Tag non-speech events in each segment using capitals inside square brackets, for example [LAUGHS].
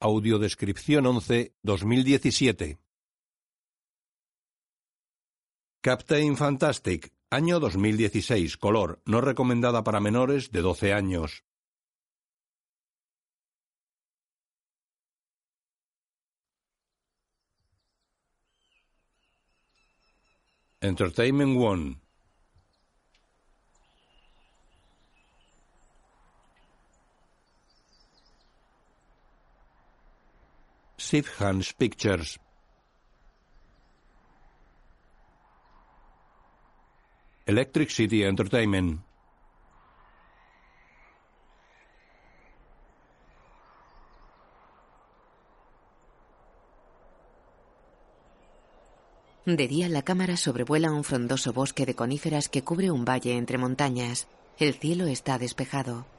Audiodescripción 11 2017. Captain Fantastic, año 2016, color, no recomendada para menores de 12 años. Entertainment One. Sifhans Pictures. Electric City Entertainment. De día la cámara sobrevuela un frondoso bosque de coníferas que cubre un valle entre montañas. El cielo está despejado.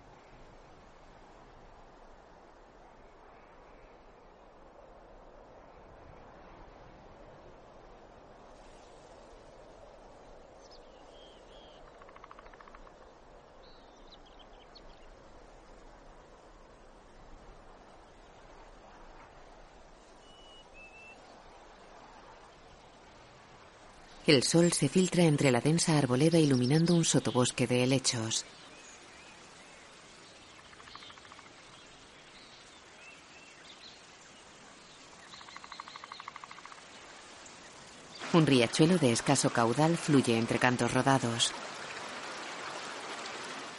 El sol se filtra entre la densa arboleda iluminando un sotobosque de helechos. Un riachuelo de escaso caudal fluye entre cantos rodados.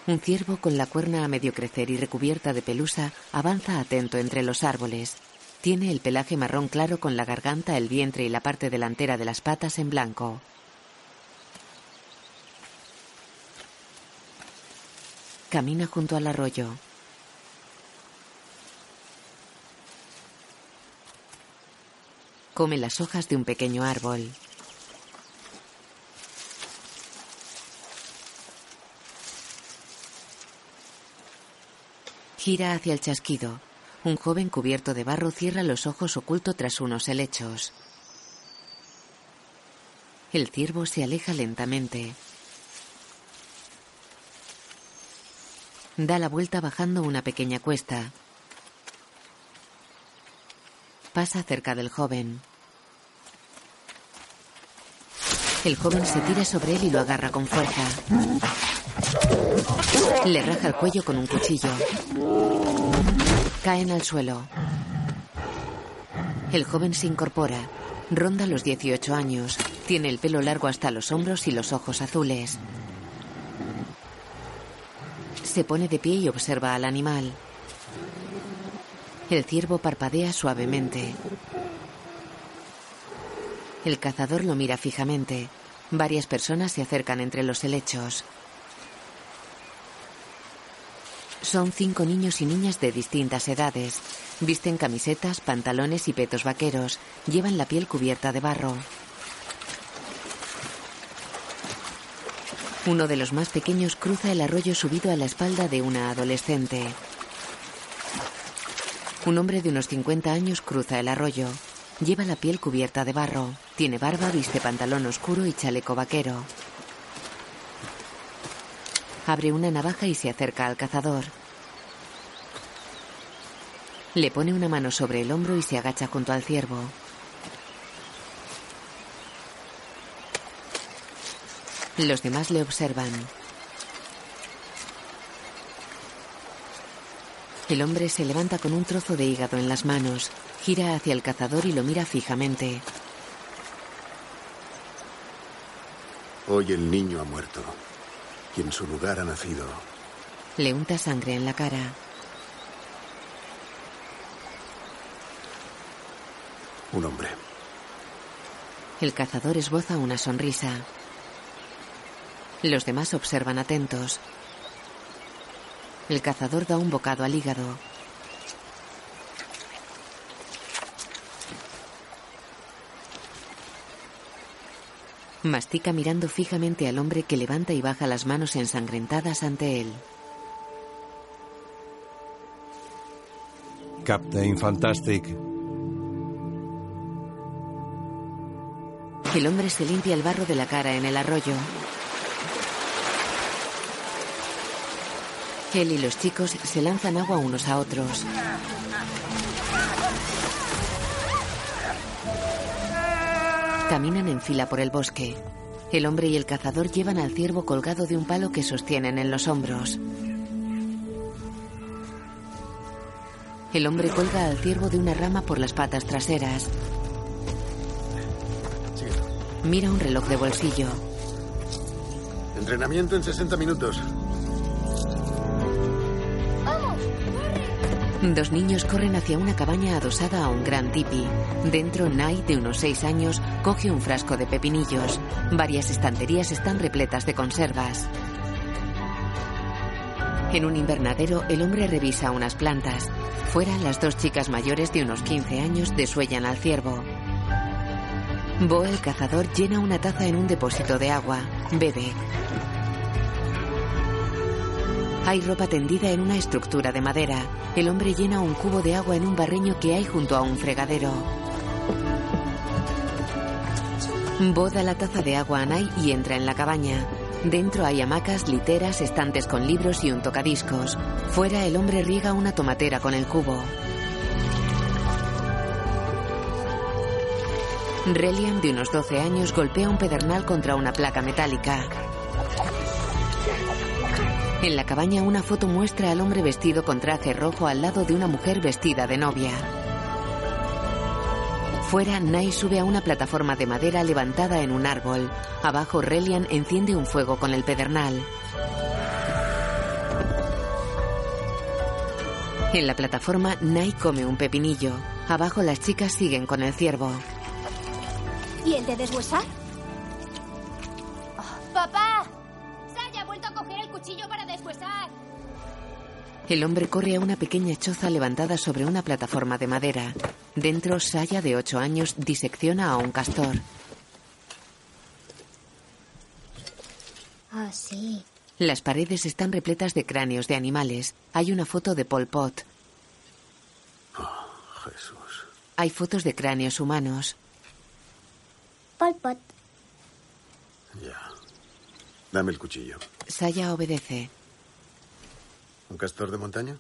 Un ciervo con la cuerna a medio crecer y recubierta de pelusa avanza atento entre los árboles. Tiene el pelaje marrón claro con la garganta, el vientre y la parte delantera de las patas en blanco. Camina junto al arroyo. Come las hojas de un pequeño árbol. Gira hacia el chasquido. Un joven cubierto de barro cierra los ojos oculto tras unos helechos. El ciervo se aleja lentamente. Da la vuelta bajando una pequeña cuesta. Pasa cerca del joven. El joven se tira sobre él y lo agarra con fuerza. Le raja el cuello con un cuchillo. Caen al suelo. El joven se incorpora. Ronda los 18 años. Tiene el pelo largo hasta los hombros y los ojos azules. Se pone de pie y observa al animal. El ciervo parpadea suavemente. El cazador lo mira fijamente. Varias personas se acercan entre los helechos. Son cinco niños y niñas de distintas edades. Visten camisetas, pantalones y petos vaqueros. Llevan la piel cubierta de barro. Uno de los más pequeños cruza el arroyo subido a la espalda de una adolescente. Un hombre de unos 50 años cruza el arroyo. Lleva la piel cubierta de barro. Tiene barba, viste pantalón oscuro y chaleco vaquero. Abre una navaja y se acerca al cazador. Le pone una mano sobre el hombro y se agacha junto al ciervo. Los demás le observan. El hombre se levanta con un trozo de hígado en las manos, gira hacia el cazador y lo mira fijamente. Hoy el niño ha muerto y en su lugar ha nacido. Le unta sangre en la cara. Un hombre. El cazador esboza una sonrisa. Los demás observan atentos. El cazador da un bocado al hígado. Mastica mirando fijamente al hombre que levanta y baja las manos ensangrentadas ante él. Captain Fantastic. El hombre se limpia el barro de la cara en el arroyo. Él y los chicos se lanzan agua unos a otros. Caminan en fila por el bosque. El hombre y el cazador llevan al ciervo colgado de un palo que sostienen en los hombros. El hombre colga al ciervo de una rama por las patas traseras. Mira un reloj de bolsillo. Entrenamiento en 60 minutos. Dos niños corren hacia una cabaña adosada a un gran tipi. Dentro, Nai, de unos seis años, coge un frasco de pepinillos. Varias estanterías están repletas de conservas. En un invernadero, el hombre revisa unas plantas. Fuera, las dos chicas mayores de unos 15 años desuellan al ciervo. Bo, el cazador, llena una taza en un depósito de agua. Bebe. Hay ropa tendida en una estructura de madera. El hombre llena un cubo de agua en un barreño que hay junto a un fregadero. Bo da la taza de agua a Nai y entra en la cabaña. Dentro hay hamacas, literas, estantes con libros y un tocadiscos. Fuera el hombre riega una tomatera con el cubo. Relian, de unos 12 años, golpea un pedernal contra una placa metálica. En la cabaña una foto muestra al hombre vestido con traje rojo al lado de una mujer vestida de novia. Fuera, Nai sube a una plataforma de madera levantada en un árbol. Abajo, Relian enciende un fuego con el pedernal. En la plataforma, Nai come un pepinillo. Abajo las chicas siguen con el ciervo. ¿Y el de deshuesar? ¡Papá! El hombre corre a una pequeña choza levantada sobre una plataforma de madera. Dentro, Saya, de 8 años, disecciona a un castor. Ah, sí. Las paredes están repletas de cráneos de animales. Hay una foto de Pol Pot. Jesús. Hay fotos de cráneos humanos. Pol Pot. Ya. Dame el cuchillo. Saya obedece. ¿Un castor de montaña?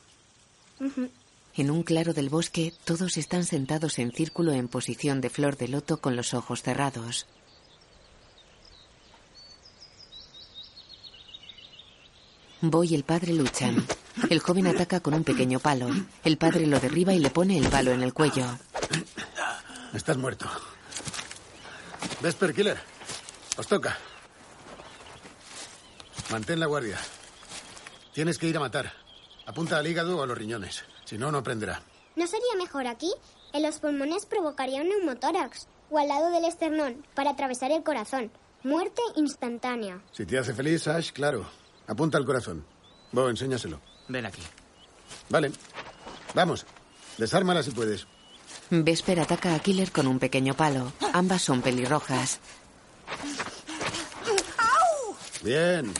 En un claro del bosque, todos están sentados en círculo en posición de flor de loto con los ojos cerrados. Bo y el padre luchan. El joven ataca con un pequeño palo. El padre lo derriba y le pone el palo en el cuello. Estás muerto. Vesper Killer. Os toca. Mantén la guardia. Tienes que ir a matar. Apunta al hígado o a los riñones. Si no, no prenderá. ¿No sería mejor aquí? En los pulmones provocaría un neumotórax. O al lado del esternón, para atravesar el corazón. Muerte instantánea. Si te hace feliz, Ash, claro. Apunta al corazón. Bo, enséñaselo. Ven aquí. Vale. Vamos. Desármala si puedes. Vesper ataca a Killer con un pequeño palo. Ambas son pelirrojas. Bien.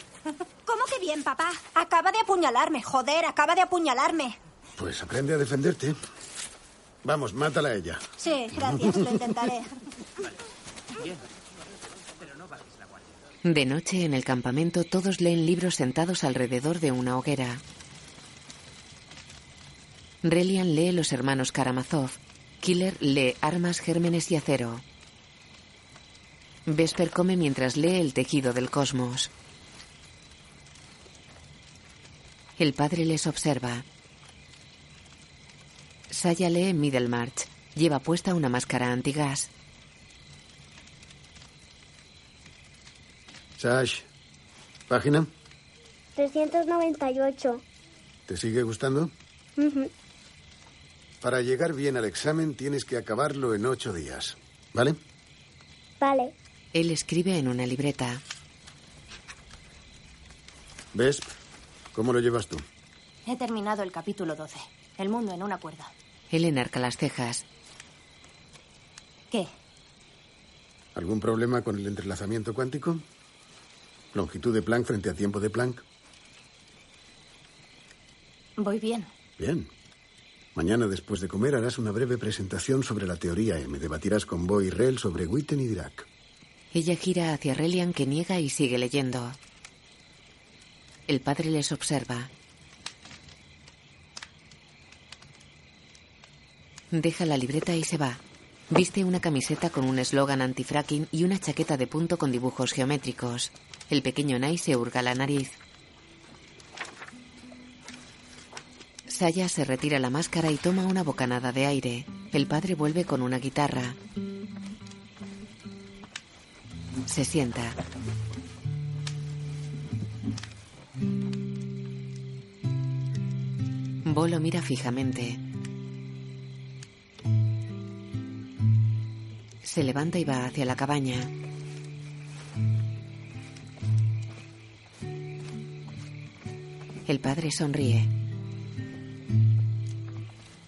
¿Cómo que bien, papá? Acaba de apuñalarme, joder, acaba de apuñalarme. Pues aprende a defenderte. Vamos, mátala a ella. Sí, gracias, lo intentaré. De noche, en el campamento, todos leen libros sentados alrededor de una hoguera. Relian lee Los hermanos Karamazov. Killer lee Armas, Gérmenes y Acero. Vesper come mientras lee El tejido del cosmos. El padre les observa. Saya lee Middlemarch. Lleva puesta una máscara antigas. Sash. ¿Página? 398. ¿Te sigue gustando? Ujú. Para llegar bien al examen tienes que acabarlo en ocho días. ¿Vale? Vale. Él escribe en una libreta. ¿Ves? ¿Cómo lo llevas tú? He terminado el capítulo 12. El mundo en una cuerda. Él enarca las cejas. ¿Qué? ¿Algún problema con el entrelazamiento cuántico? ¿Longitud de Planck frente a tiempo de Planck? Voy bien. Bien. Mañana, después de comer, harás una breve presentación sobre la teoría M. Debatirás con Bo y Rel sobre Witten y Dirac. Ella gira hacia Relian que niega y sigue leyendo. El padre les observa. Deja la libreta y se va. Viste una camiseta con un eslogan antifracking y una chaqueta de punto con dibujos geométricos. El pequeño Nai se hurga la nariz. Saya se retira la máscara y toma una bocanada de aire. El padre vuelve con una guitarra. Se sienta. Bo lo mira fijamente. Se levanta y va hacia la cabaña. El padre sonríe.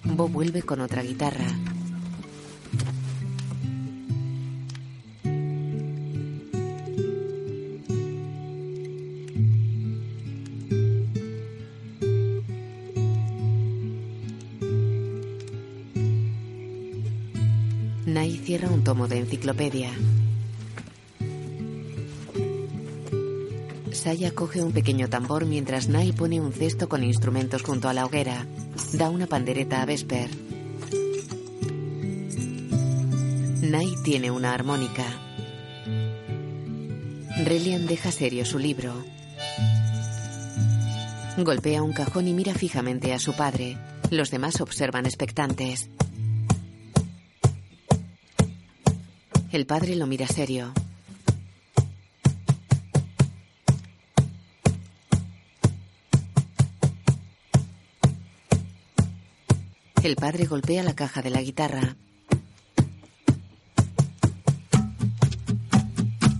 Bo vuelve con otra guitarra. Tomo de enciclopedia. Saya coge un pequeño tambor mientras Nai pone un cesto con instrumentos junto a la hoguera. Da una pandereta a Vesper. Nai tiene una armónica. Relian deja serio su libro. Golpea un cajón y mira fijamente a su padre. Los demás observan expectantes. El padre lo mira serio. El padre golpea la caja de la guitarra.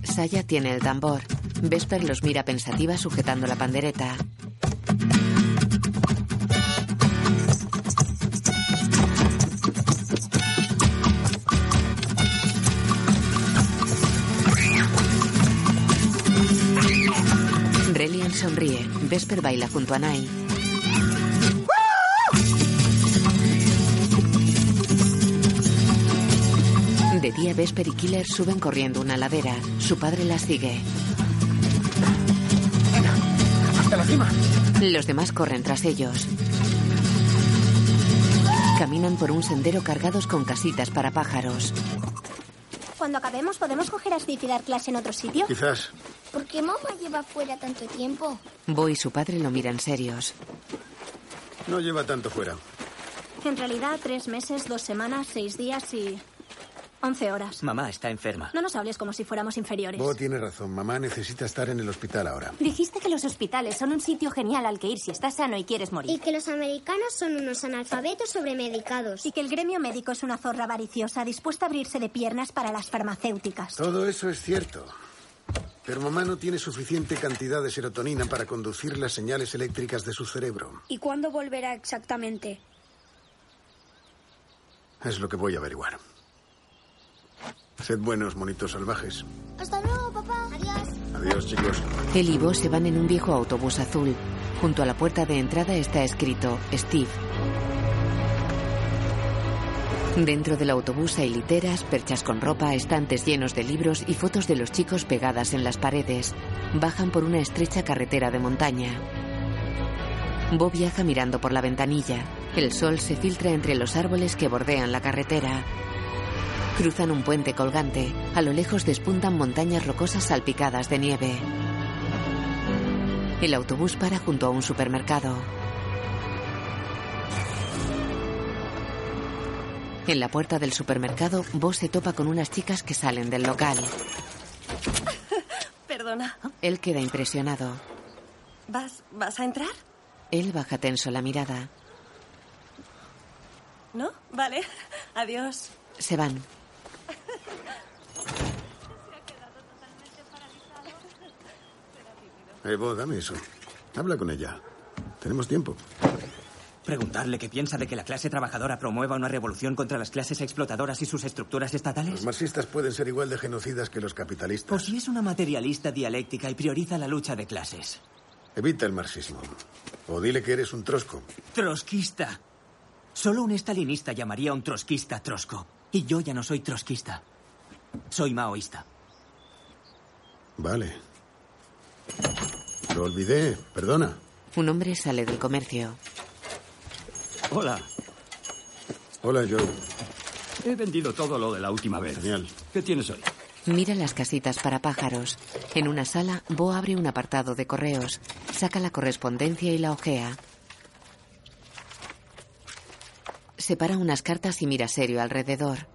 Saya tiene el tambor. Vesper los mira pensativa sujetando la pandereta. Sonríe. Vesper baila junto a Nai. De día, Vesper y Killer suben corriendo una ladera. Su padre las sigue. ¡Hasta la cima! Los demás corren tras ellos. Caminan por un sendero cargados con casitas para pájaros. Cuando acabemos, ¿podemos coger a Steve y dar clase en otro sitio? Quizás. ¿Por qué mamá lleva fuera tanto tiempo? Bo y su padre lo miran serios. No lleva tanto fuera. En realidad, tres meses, dos semanas, seis días y... once horas. Mamá está enferma. No nos hables como si fuéramos inferiores. Bo tiene razón. Mamá necesita estar en el hospital ahora. Dijiste que los hospitales son un sitio genial al que ir si estás sano y quieres Y morir. que los americanos son unos analfabetos sobremedicados. Y que el gremio médico es una zorra avariciosa dispuesta a abrirse de piernas para las farmacéuticas. Todo eso es cierto. Pero mamá no tiene suficiente cantidad de serotonina para conducir las señales eléctricas de su cerebro. ¿Y cuándo volverá exactamente? Es lo que voy a averiguar. Sed buenos, monitos salvajes. Hasta luego, papá. Adiós. Adiós, chicos. Él y Bo se van en un viejo autobús azul. Junto a la puerta de entrada está escrito Steve. Dentro del autobús hay literas, perchas con ropa, estantes llenos de libros y fotos de los chicos pegadas en las paredes. Bajan por una estrecha carretera de montaña. Bo viaja mirando por la ventanilla. El sol se filtra entre los árboles que bordean la carretera. Cruzan un puente colgante. A lo lejos despuntan montañas rocosas salpicadas de nieve. El autobús para junto a un supermercado. En la puerta del supermercado, Bo se topa con unas chicas que salen del local. [LAUGHS] Perdona. Él queda impresionado. ¿Vas, ¿Vas a entrar? Él baja tenso la mirada. ¿No? Vale. Adiós. Se van. Eh, Bo, dame eso. Habla con ella. Tenemos tiempo. Preguntarle qué piensa de que la clase trabajadora promueva una revolución contra las clases explotadoras y sus estructuras estatales. Los marxistas pueden ser igual de genocidas que los O capitalistas. si es una materialista dialéctica y prioriza la lucha de clases. Evita el marxismo. O dile que eres un trosco. Trotskista. Solo un estalinista llamaría a un trotskista trosco. Y yo ya no soy trotskista. Soy maoísta. Vale. Lo olvidé. Perdona. Un hombre sale del comercio. Hola. Hola, Joe. He vendido todo lo de la última vez. Genial. ¿Qué tienes hoy? Mira las casitas para pájaros. En una sala, Bo abre un apartado de correos. Saca la correspondencia y la ojea. Separa unas cartas y mira serio alrededor.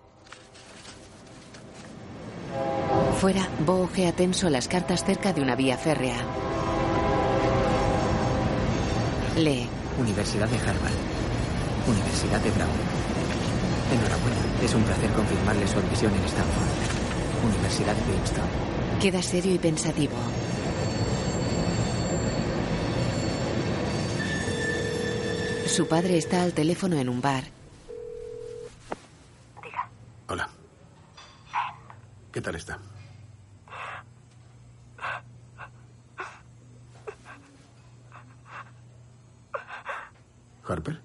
Fuera, Bo ojea tenso las cartas cerca de una vía férrea. Lee. Universidad de Harvard. Universidad de Brown. Enhorabuena. Es un placer confirmarle su admisión en Stanford. Universidad de Princeton. Queda serio y pensativo. Su padre está al teléfono en un bar. Hola. ¿Qué tal está? ¿Harper?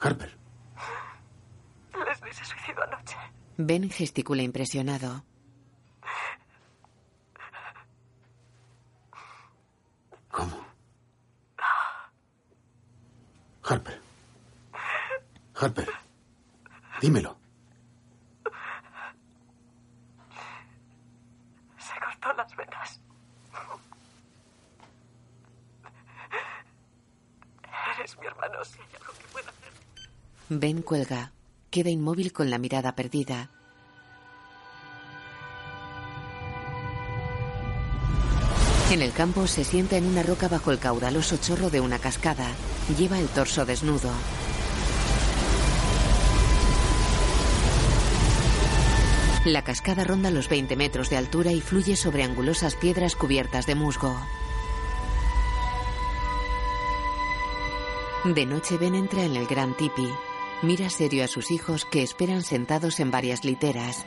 Harper. Leslie se suicidó anoche. Gesticula impresionado. ¿Cómo? Harper. Harper. Dímelo. Se cortó las venas. Eres mi hermano, si hay algo que pueda hacer. Ben cuelga. Queda inmóvil con la mirada perdida. En el campo se sienta en una roca bajo el caudaloso chorro de una cascada. Lleva el torso desnudo. La cascada ronda los 20 metros de altura y fluye sobre angulosas piedras cubiertas de musgo. De noche Ben entra en el gran tipi. Mira serio a sus hijos que esperan sentados en varias literas.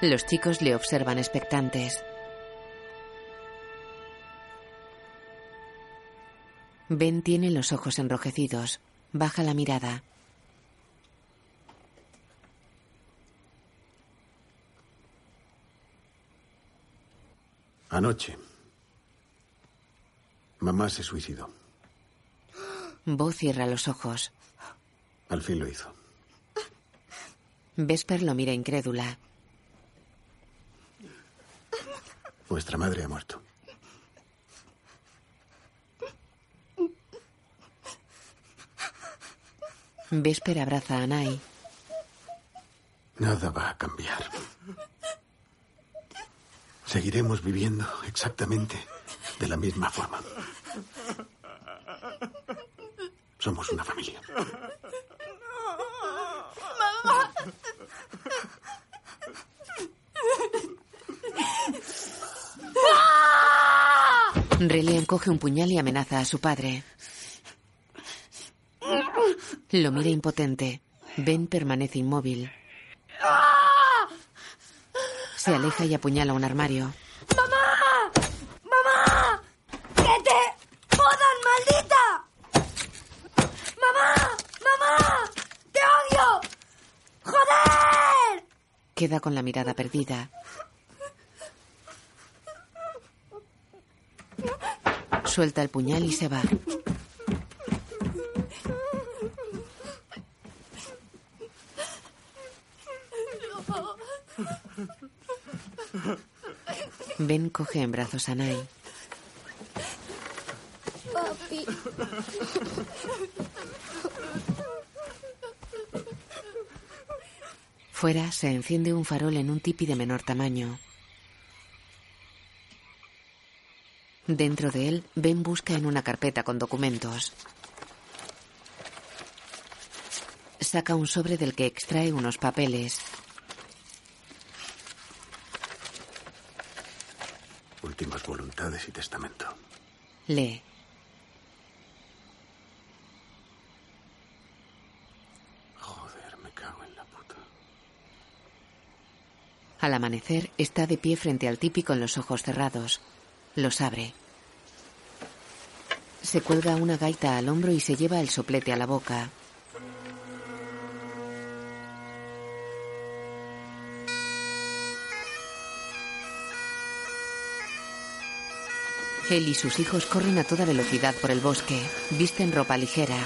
Los chicos le observan expectantes. Ben tiene los ojos enrojecidos. Baja la mirada. Anoche. Mamá se suicidó. Bo cierra los ojos. Al fin lo hizo. Vesper lo mira incrédula. Vuestra madre ha muerto. Vesper abraza a Nai. Nada va a cambiar. Seguiremos viviendo exactamente de la misma forma. Somos una familia. ¡Mamá! Relé encoge un puñal y amenaza a su padre. Lo mira impotente. Ben permanece inmóvil. Se aleja y apuñala un armario. ¡Mamá! ¡Mamá! ¡Que te jodan, maldita! ¡Mamá! ¡Mamá! ¡Te odio! ¡Joder! Queda con la mirada perdida. Suelta el puñal y se va. Ben coge en brazos a Nai. Papi. Fuera se enciende un farol en un tipi de menor tamaño. Dentro de él, Ben busca en una carpeta con documentos. Saca un sobre del que extrae unos papeles. Últimas voluntades y testamento. Lee. Joder, me cago en la puta. Al amanecer, está de pie frente al tipi con los ojos cerrados. Los abre. Se cuelga una gaita al hombro y se lleva el soplete a la boca. Él y sus hijos corren a toda velocidad por el bosque. Visten ropa ligera.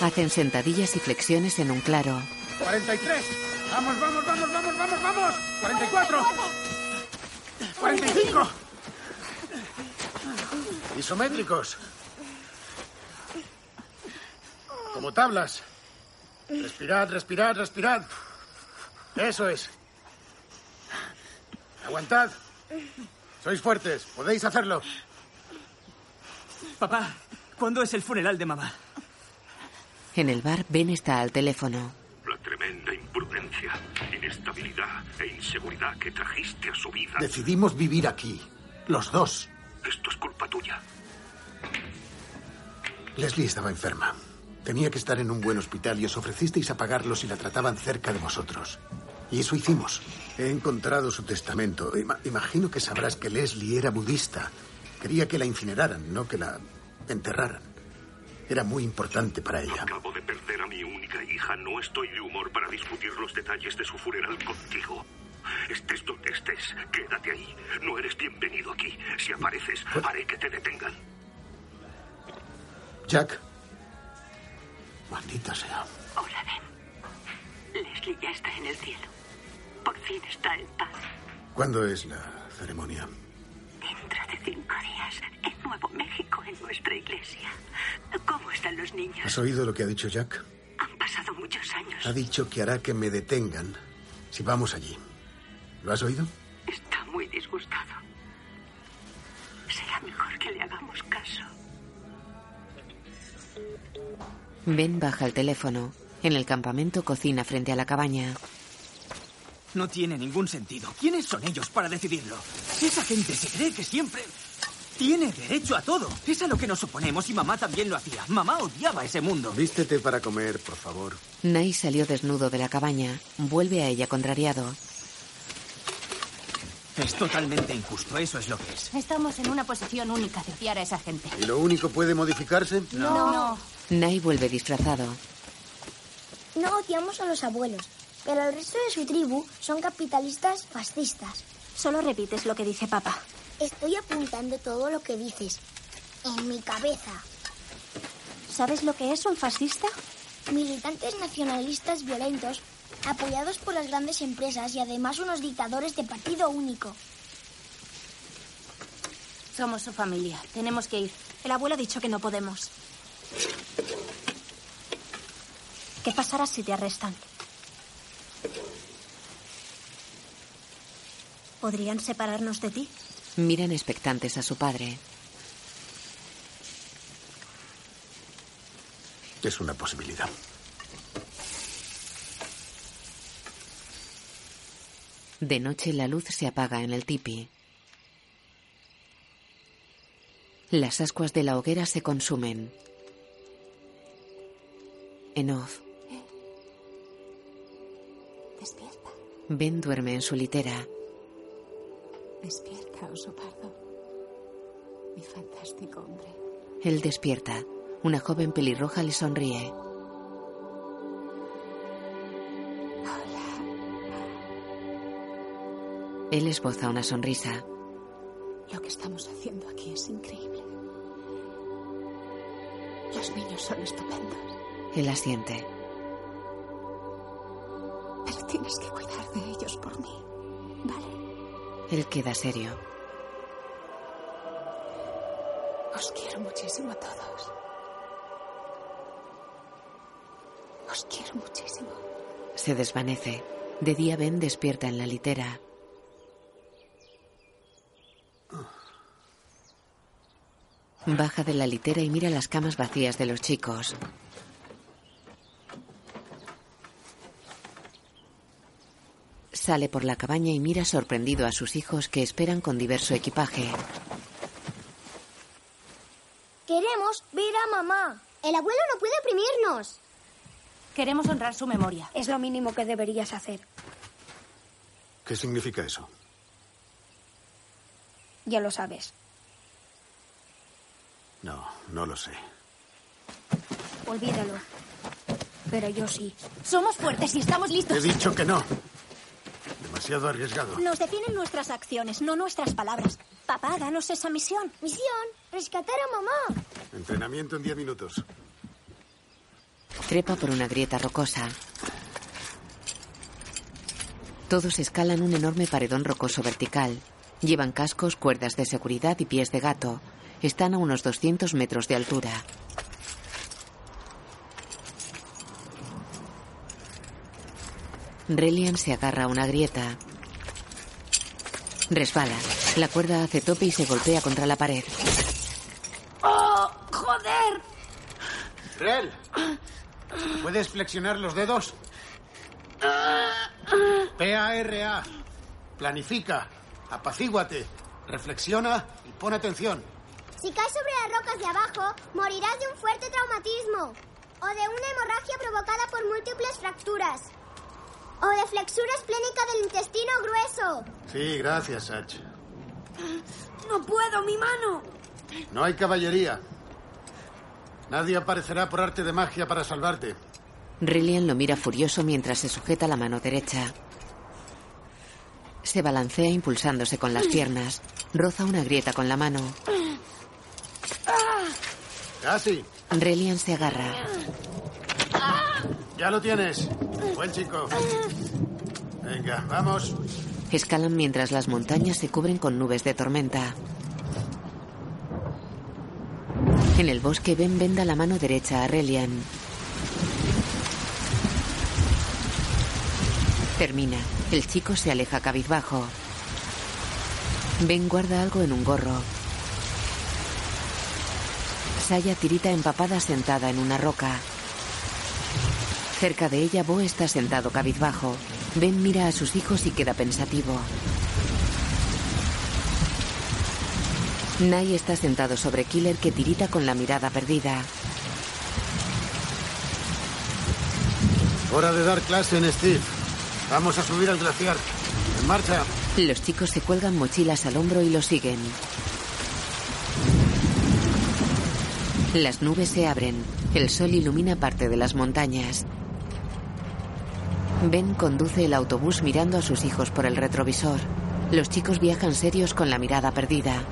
Hacen sentadillas y flexiones en un claro. 43. Vamos, vamos, vamos, vamos, vamos, vamos. 44. 45. Isométricos. Como tablas. Respirad, respirad, respirad. Eso es. Aguantad. Sois fuertes. Podéis hacerlo. Papá, ¿cuándo es el funeral de mamá? En el bar, Ben está al teléfono. La tremenda imprudencia, inestabilidad e inseguridad que trajiste a su vida. Decidimos vivir aquí. Los dos. Esto es culpa tuya. Leslie estaba enferma. Tenía que estar en un buen hospital y os ofrecisteis a pagarlo si la trataban cerca de vosotros. Y eso hicimos. He encontrado su testamento. Ima- imagino que sabrás que Leslie era budista. Quería que la incineraran, no que la enterraran. Era muy importante para ella. Acabo de perder a mi única hija. No estoy de humor para discutir los detalles de su funeral contigo. Estés donde estés, quédate ahí. No eres bienvenido aquí. Si apareces, haré que te detengan. Jack. Maldita sea. Hola, Ben. Leslie ya está en el cielo. Por fin está en paz. ¿Cuándo es la ceremonia? Dentro de cinco días, en Nuevo México, en nuestra iglesia. ¿Cómo están los niños? ¿Has oído lo que ha dicho Jack? Han pasado muchos años. Ha dicho que hará que me detengan si vamos allí. ¿Lo has oído? Está muy disgustado. Será mejor que le hagamos caso. Ben baja el teléfono. En el campamento cocina frente a la cabaña. No tiene ningún sentido. ¿Quiénes son ellos para decidirlo? Esa gente se cree que siempre tiene derecho a todo. Es a lo que nos oponemos y mamá también lo hacía. Mamá odiaba ese mundo. Vístete para comer, por favor. Nai salió desnudo de la cabaña. Vuelve a ella contrariado. Es totalmente injusto, eso es lo que es. Estamos en una posición única de odiar a esa gente. ¿Y lo único puede modificarse? No. no. Nai vuelve disfrazado. No odiamos a los abuelos, pero el resto de su tribu son capitalistas fascistas. Solo repites lo que dice papá. Estoy apuntando todo lo que dices. En mi cabeza. ¿Sabes lo que es un fascista? Militantes nacionalistas violentos, apoyados por las grandes empresas y además unos dictadores de partido único. Somos su familia. Tenemos que ir. El abuelo ha dicho que no podemos. ¿Qué pasará si te arrestan? ¿Podrían separarnos de ti? Miran expectantes a su padre. Es una posibilidad. De noche la luz se apaga en el tipi. Las ascuas de la hoguera se consumen. En off, Despierta, Ben duerme en su litera. Despierta, oso pardo. Mi fantástico hombre. Él despierta. Una joven pelirroja le sonríe. Él esboza una sonrisa. Lo que estamos haciendo aquí es increíble. Los niños son estupendos, Él asiente. pero tienes que cuidar de ellos. Él queda serio. Os quiero muchísimo a todos. Os quiero muchísimo. Se desvanece. De día Ben despierta en la litera. Baja de la litera y mira las camas vacías de los chicos. Sale por la cabaña y mira sorprendido a sus hijos que esperan con diverso equipaje. Queremos ver a mamá. El abuelo no puede oprimirnos. Queremos honrar su memoria. Es lo mínimo que deberías hacer. ¿Qué significa eso? Ya lo sabes. No, no lo sé. Olvídalo. Pero yo sí. Somos fuertes y estamos listos. He dicho que no. Demasiado arriesgado. Nos definen nuestras acciones, no nuestras palabras. Papá, danos esa misión. Misión, rescatar a mamá. Entrenamiento en 10 minutos. Trepa por una grieta rocosa. Todos escalan un enorme paredón rocoso vertical. Llevan cascos, cuerdas de seguridad y pies de gato. Están a unos 200 metros de altura. Relian se agarra a una grieta. Resbala. La cuerda hace tope y se golpea contra la pared. ¡Oh, joder! Rel, ¿puedes flexionar los dedos? P-A-R-A. Planifica, apacíguate, reflexiona y pon atención. Si caes sobre las rocas de abajo, morirás de un fuerte traumatismo o de una hemorragia provocada por múltiples fracturas o de flexura esplénica del intestino grueso. Sí, gracias, Sach. No puedo, mi mano. No hay caballería. Nadie aparecerá por arte de magia para salvarte. Rillian lo mira furioso mientras se sujeta la mano derecha. Se balancea impulsándose con las piernas. Roza una grieta con la mano. Casi. Relian se agarra. Ya lo tienes. Buen chico. Venga, vamos. Escalan mientras las montañas se cubren con nubes de tormenta. En el bosque Ben venda la mano derecha a Relian. Termina. El chico se aleja cabizbajo. Ben guarda algo en un gorro. Saya tirita empapada sentada en una roca. Cerca de ella, Bo está sentado cabizbajo. Ben mira a sus hijos y queda pensativo. Nai está sentado sobre Killer que tirita con la mirada perdida. Hora de dar clase en Steve. Vamos a subir al glaciar. En marcha. Los chicos se cuelgan mochilas al hombro y lo siguen. Las nubes se abren. El sol ilumina parte de las montañas. Ben conduce el autobús mirando a sus hijos por el retrovisor. Los chicos viajan serios con la mirada perdida.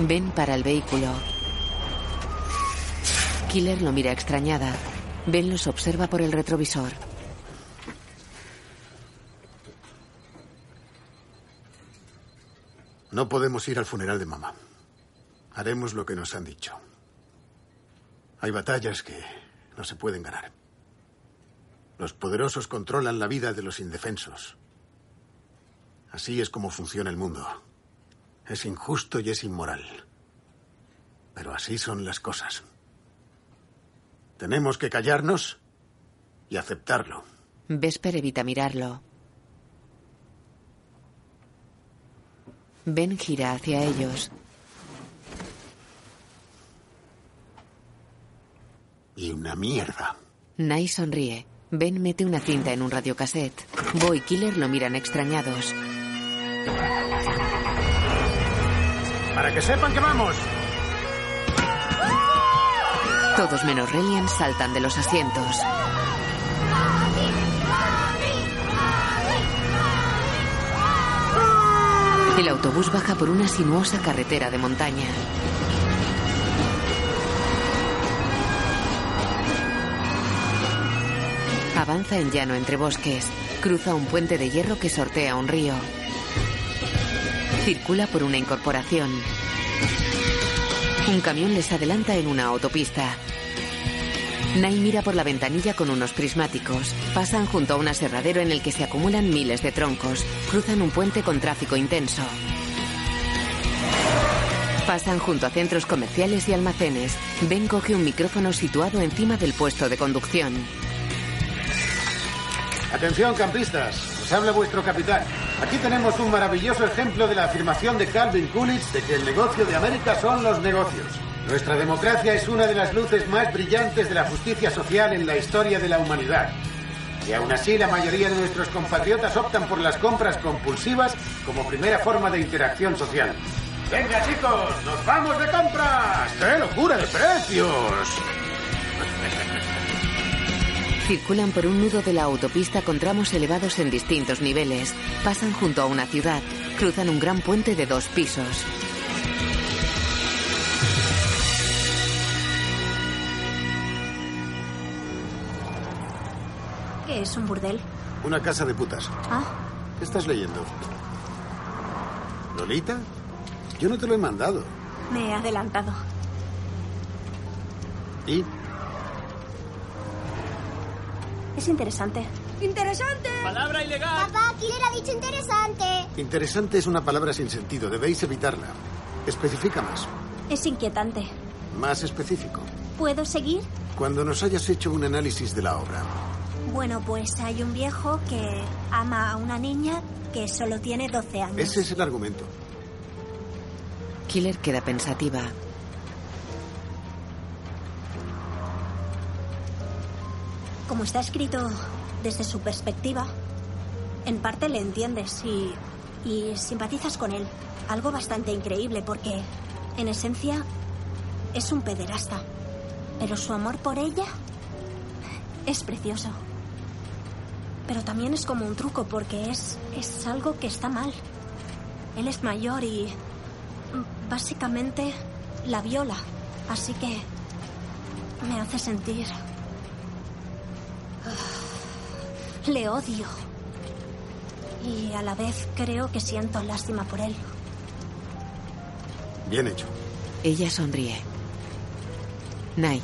Ben para el vehículo. Killer lo mira extrañada. Ben los observa por el retrovisor. No podemos ir al funeral de mamá. Haremos lo que nos han dicho. Hay batallas que no se pueden ganar. Los poderosos controlan la vida de los indefensos. Así es como funciona el mundo. Es injusto y es inmoral. Pero así son las cosas. Tenemos que callarnos y aceptarlo. Vesper evita mirarlo. Ben gira hacia ellos. Y una mierda. Nai sonríe. Ben mete una cinta en un radiocassette. Bo y Killer lo miran extrañados. Para que sepan que vamos. Todos menos Relian saltan de los asientos. El autobús baja por una sinuosa carretera de montaña. Avanza en llano entre bosques. Cruza un puente de hierro que sortea un río. Circula por una incorporación. Un camión les adelanta en una autopista. Nai mira por la ventanilla con unos prismáticos. Pasan junto a un aserradero en el que se acumulan miles de troncos. Cruzan un puente con tráfico intenso. Pasan junto a centros comerciales y almacenes. Ben coge un micrófono situado encima del puesto de conducción. Atención, campistas. Os habla vuestro capitán. Aquí tenemos un maravilloso ejemplo de la afirmación de Calvin Coolidge de que el negocio de América son los negocios. Nuestra democracia es una de las luces más brillantes de la justicia social en la historia de la humanidad. Y aún así la mayoría de nuestros compatriotas optan por las compras compulsivas como primera forma de interacción social. Venga chicos, nos vamos de compras. ¡Qué locura de precios! Circulan por un nudo de la autopista con tramos elevados en distintos niveles. Pasan junto a una ciudad. Cruzan un gran puente de dos pisos. ¿Qué es un burdel? Una casa de putas. Ah. ¿Qué estás leyendo? ¿Lolita? Yo no te lo he mandado. Me he adelantado. ¿Y? Es interesante. ¡Interesante! ¡Palabra ilegal! Papá, Killer ha dicho interesante. Interesante es una palabra sin sentido. Debéis evitarla. Especifica más. Es inquietante. Más específico. ¿Puedo seguir? Cuando nos hayas hecho un análisis de la obra. Bueno, pues hay un viejo que ama a una niña que solo tiene 12 años. Ese es el argumento. Killer queda pensativa. Como está escrito desde su perspectiva, en parte le entiendes y, y simpatizas con él. Algo bastante increíble porque, en esencia, es un pederasta. Pero su amor por ella es precioso. Pero también es como un truco porque es, es algo que está mal. Él es mayor y básicamente la viola. Así que me hace sentir... Le odio. Y a la vez creo que siento lástima por él. Bien hecho. Ella sonríe. Nai,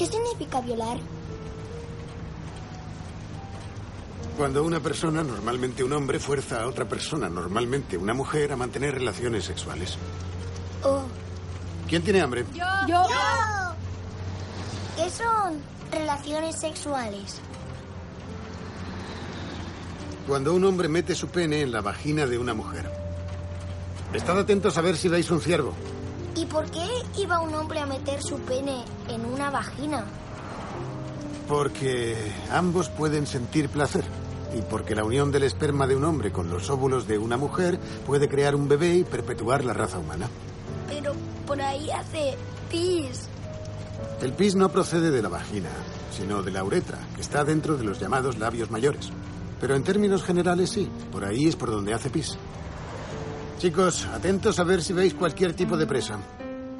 ¿Qué significa violar? Cuando una persona, normalmente un hombre, fuerza a otra persona, normalmente una mujer, a mantener relaciones sexuales. Oh. ¿Quién tiene hambre? Yo. Yo. ¿Qué son relaciones sexuales? Cuando un hombre mete su pene en la vagina de una mujer. Estad atentos a ver si veis un ciervo. ¿Y por qué iba un hombre a meter su pene en una vagina? Porque ambos pueden sentir placer. Y porque la unión del esperma de un hombre con los óvulos de una mujer puede crear un bebé y perpetuar la raza humana. Pero por ahí hace pis. El pis no procede de la vagina, sino de la uretra, que está dentro de los llamados labios mayores. Pero en términos generales sí, por ahí es por donde hace pis. Chicos, atentos a ver si veis cualquier tipo de presa.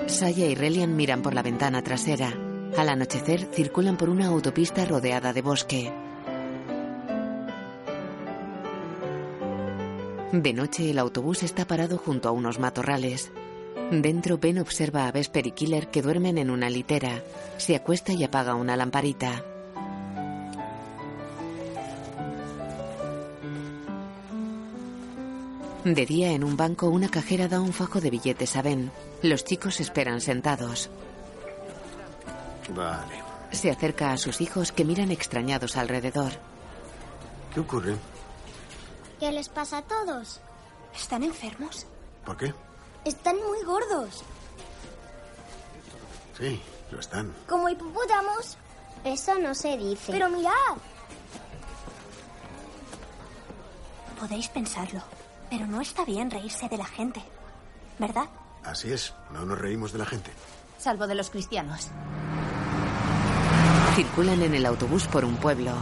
Saya y Relian miran por la ventana trasera. Al anochecer circulan por una autopista rodeada de bosque. De noche el autobús está parado junto a unos matorrales. Dentro Ben observa a Vesper y Killer que duermen en una litera. Se acuesta y apaga una lamparita. De día en un banco una cajera da un fajo de billetes a Ben. Los chicos esperan sentados. Vale. Se acerca a sus hijos que miran extrañados alrededor. ¿Qué ocurre? ¿Qué les pasa a todos? ¿Están enfermos? ¿Por qué? Están muy gordos. Sí, lo están. Como hipopótamos. Eso no se dice. Pero mirad. Podéis pensarlo, pero no está bien reírse de la gente, ¿verdad? Así es, no nos reímos de la gente. Salvo de los cristianos. Circulan en el autobús por un pueblo.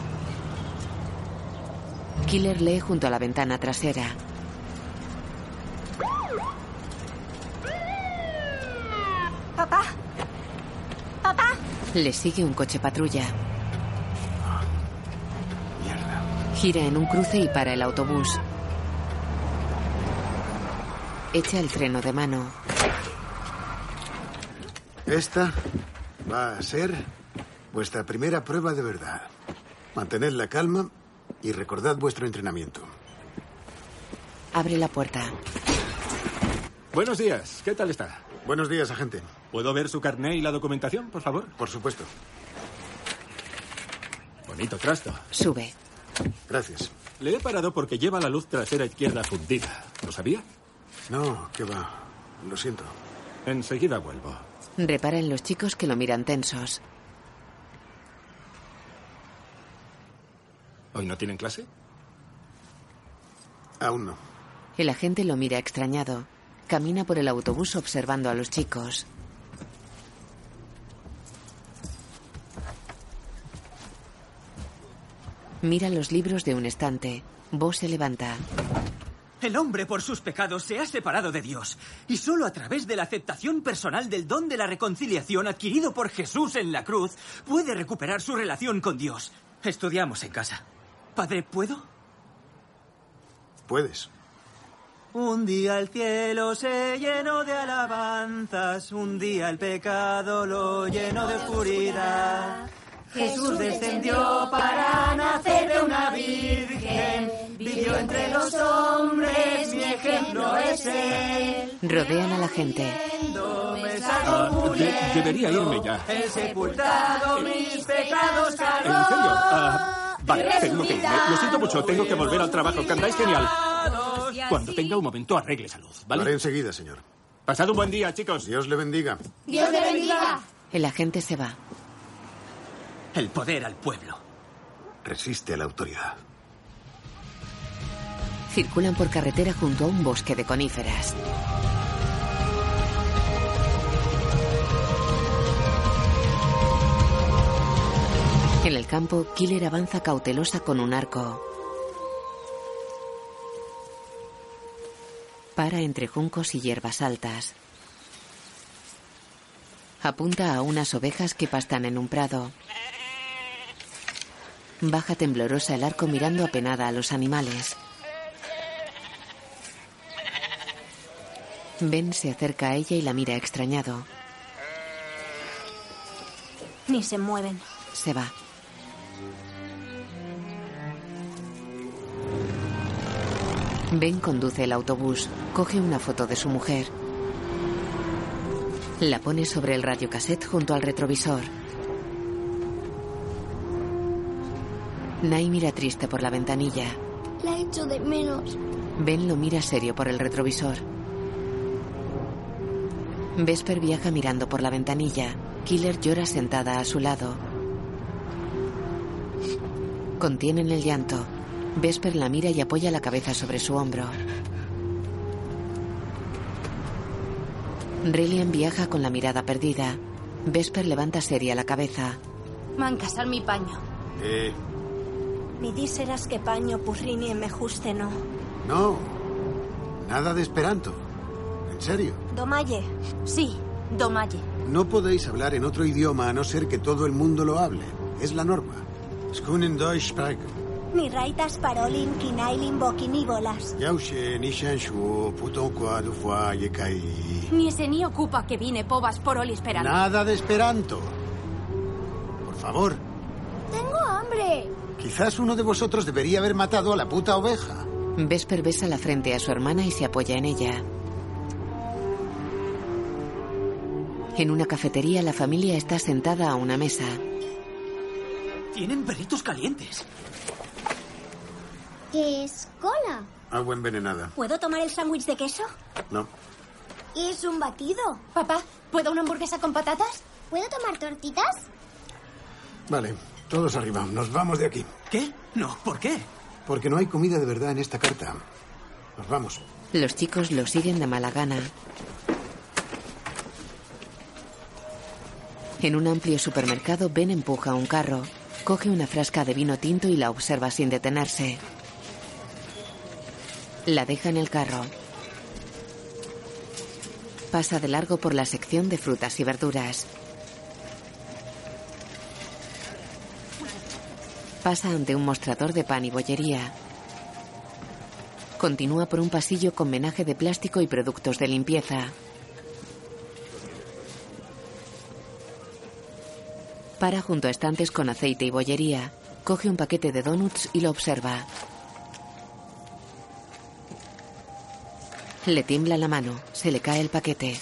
Killer lee junto a la ventana trasera. Papá. Papá. Le sigue un coche patrulla. Mierda. Gira en un cruce y para el autobús. Echa el freno de mano. Esta va a ser vuestra primera prueba de verdad. Mantened la calma y recordad vuestro entrenamiento. Abre la puerta. Buenos días, ¿qué tal está? Buenos días, agente. ¿Puedo ver su carné y la documentación, por favor? Por supuesto. Bonito trasto. Sube. Gracias. Le he parado porque lleva la luz trasera izquierda fundida. ¿Lo sabía? No, qué va. Lo siento. Enseguida vuelvo. Repara en los chicos que lo miran tensos. ¿Hoy no tienen clase? Aún no. El agente lo mira extrañado. Camina por el autobús observando a los chicos. Mira los libros de un estante. Bo se levanta. El hombre por sus pecados se ha separado de Dios y solo a través de la aceptación personal del don de la reconciliación adquirido por Jesús en la cruz puede recuperar su relación con Dios. Estudiamos en casa. Padre, ¿puedo? Puedes. Un día el cielo se llenó de alabanzas, un día el pecado lo llenó de oscuridad. Jesús descendió para nacer de una virgen, vivió entre los hombres, mi ejemplo es él. Rodean a la gente. Ah, de- debería irme ya. He sepultado mis pecados, ¿En serio? Ah, vale, tengo que irme. Lo siento mucho, tengo que volver al trabajo. Cantáis genial. Cuando tenga un momento, arregle salud, Lo ¿vale? haré enseguida, señor. Pasad un buen día, chicos. Dios le bendiga. Dios le bendiga. El agente se va. El poder al pueblo. Resiste a la autoridad. Circulan por carretera junto a un bosque de coníferas. En el campo, Killer avanza cautelosa con un arco. Para entre juncos y hierbas altas. Apunta a unas ovejas que pastan en un prado. Baja temblorosa el arco mirando apenada a los animales. Ben se acerca a ella y la mira extrañado. Ni se mueven. Se va. Ben conduce el autobús, coge una foto de su mujer. La pone sobre el radiocassette junto al retrovisor. Nay mira triste por la ventanilla. La echo de menos. Ben lo mira serio por el retrovisor. Vesper viaja mirando por la ventanilla. Killer llora sentada a su lado. Contienen el llanto. Vesper la mira y apoya la cabeza sobre su hombro. Relian viaja con la mirada perdida. Vesper levanta seria la cabeza. Mancas al mi paño. Eh, Mi diseras que paño purrini me juste no. no. Nada de esperanto. En serio. Domaye. Sí, domaye. No podéis hablar en otro idioma a no ser que todo el mundo lo hable. Es la norma. Skunen Deutsch sprechen. Ni raitas parolin kinailin boquinívolas. Yaushe, nishan shu, puton kwa du fua yekai. Ni ese ni ocupa que vine povas por oli esperando. Nada de esperanto. Por favor, Tengo hambre. Quizás uno de vosotros debería haber matado a la puta oveja. Vesper besa la frente a su hermana y se apoya en ella. En una cafetería la familia está sentada a una mesa. Tienen perritos calientes. ¿Qué es cola? Agua envenenada. ¿Puedo tomar el sándwich de queso? No. ¿Es un batido? Papá, ¿puedo una hamburguesa con patatas? ¿Puedo tomar tortitas? Vale, todos arriba. Nos vamos de aquí. ¿Qué? No, ¿por qué? Porque no hay comida de verdad en esta carta. Nos vamos. Los chicos lo siguen de mala gana. En un amplio supermercado, Ben empuja un carro, coge una frasca de vino tinto y la observa sin detenerse. La deja en el carro. Pasa de largo por la sección de frutas y verduras. Pasa ante un mostrador de pan y bollería. Continúa por un pasillo con menaje de plástico y productos de limpieza. Para junto a estantes con aceite y bollería. Coge un paquete de donuts y lo observa. Le tiembla la mano. Se le cae el paquete.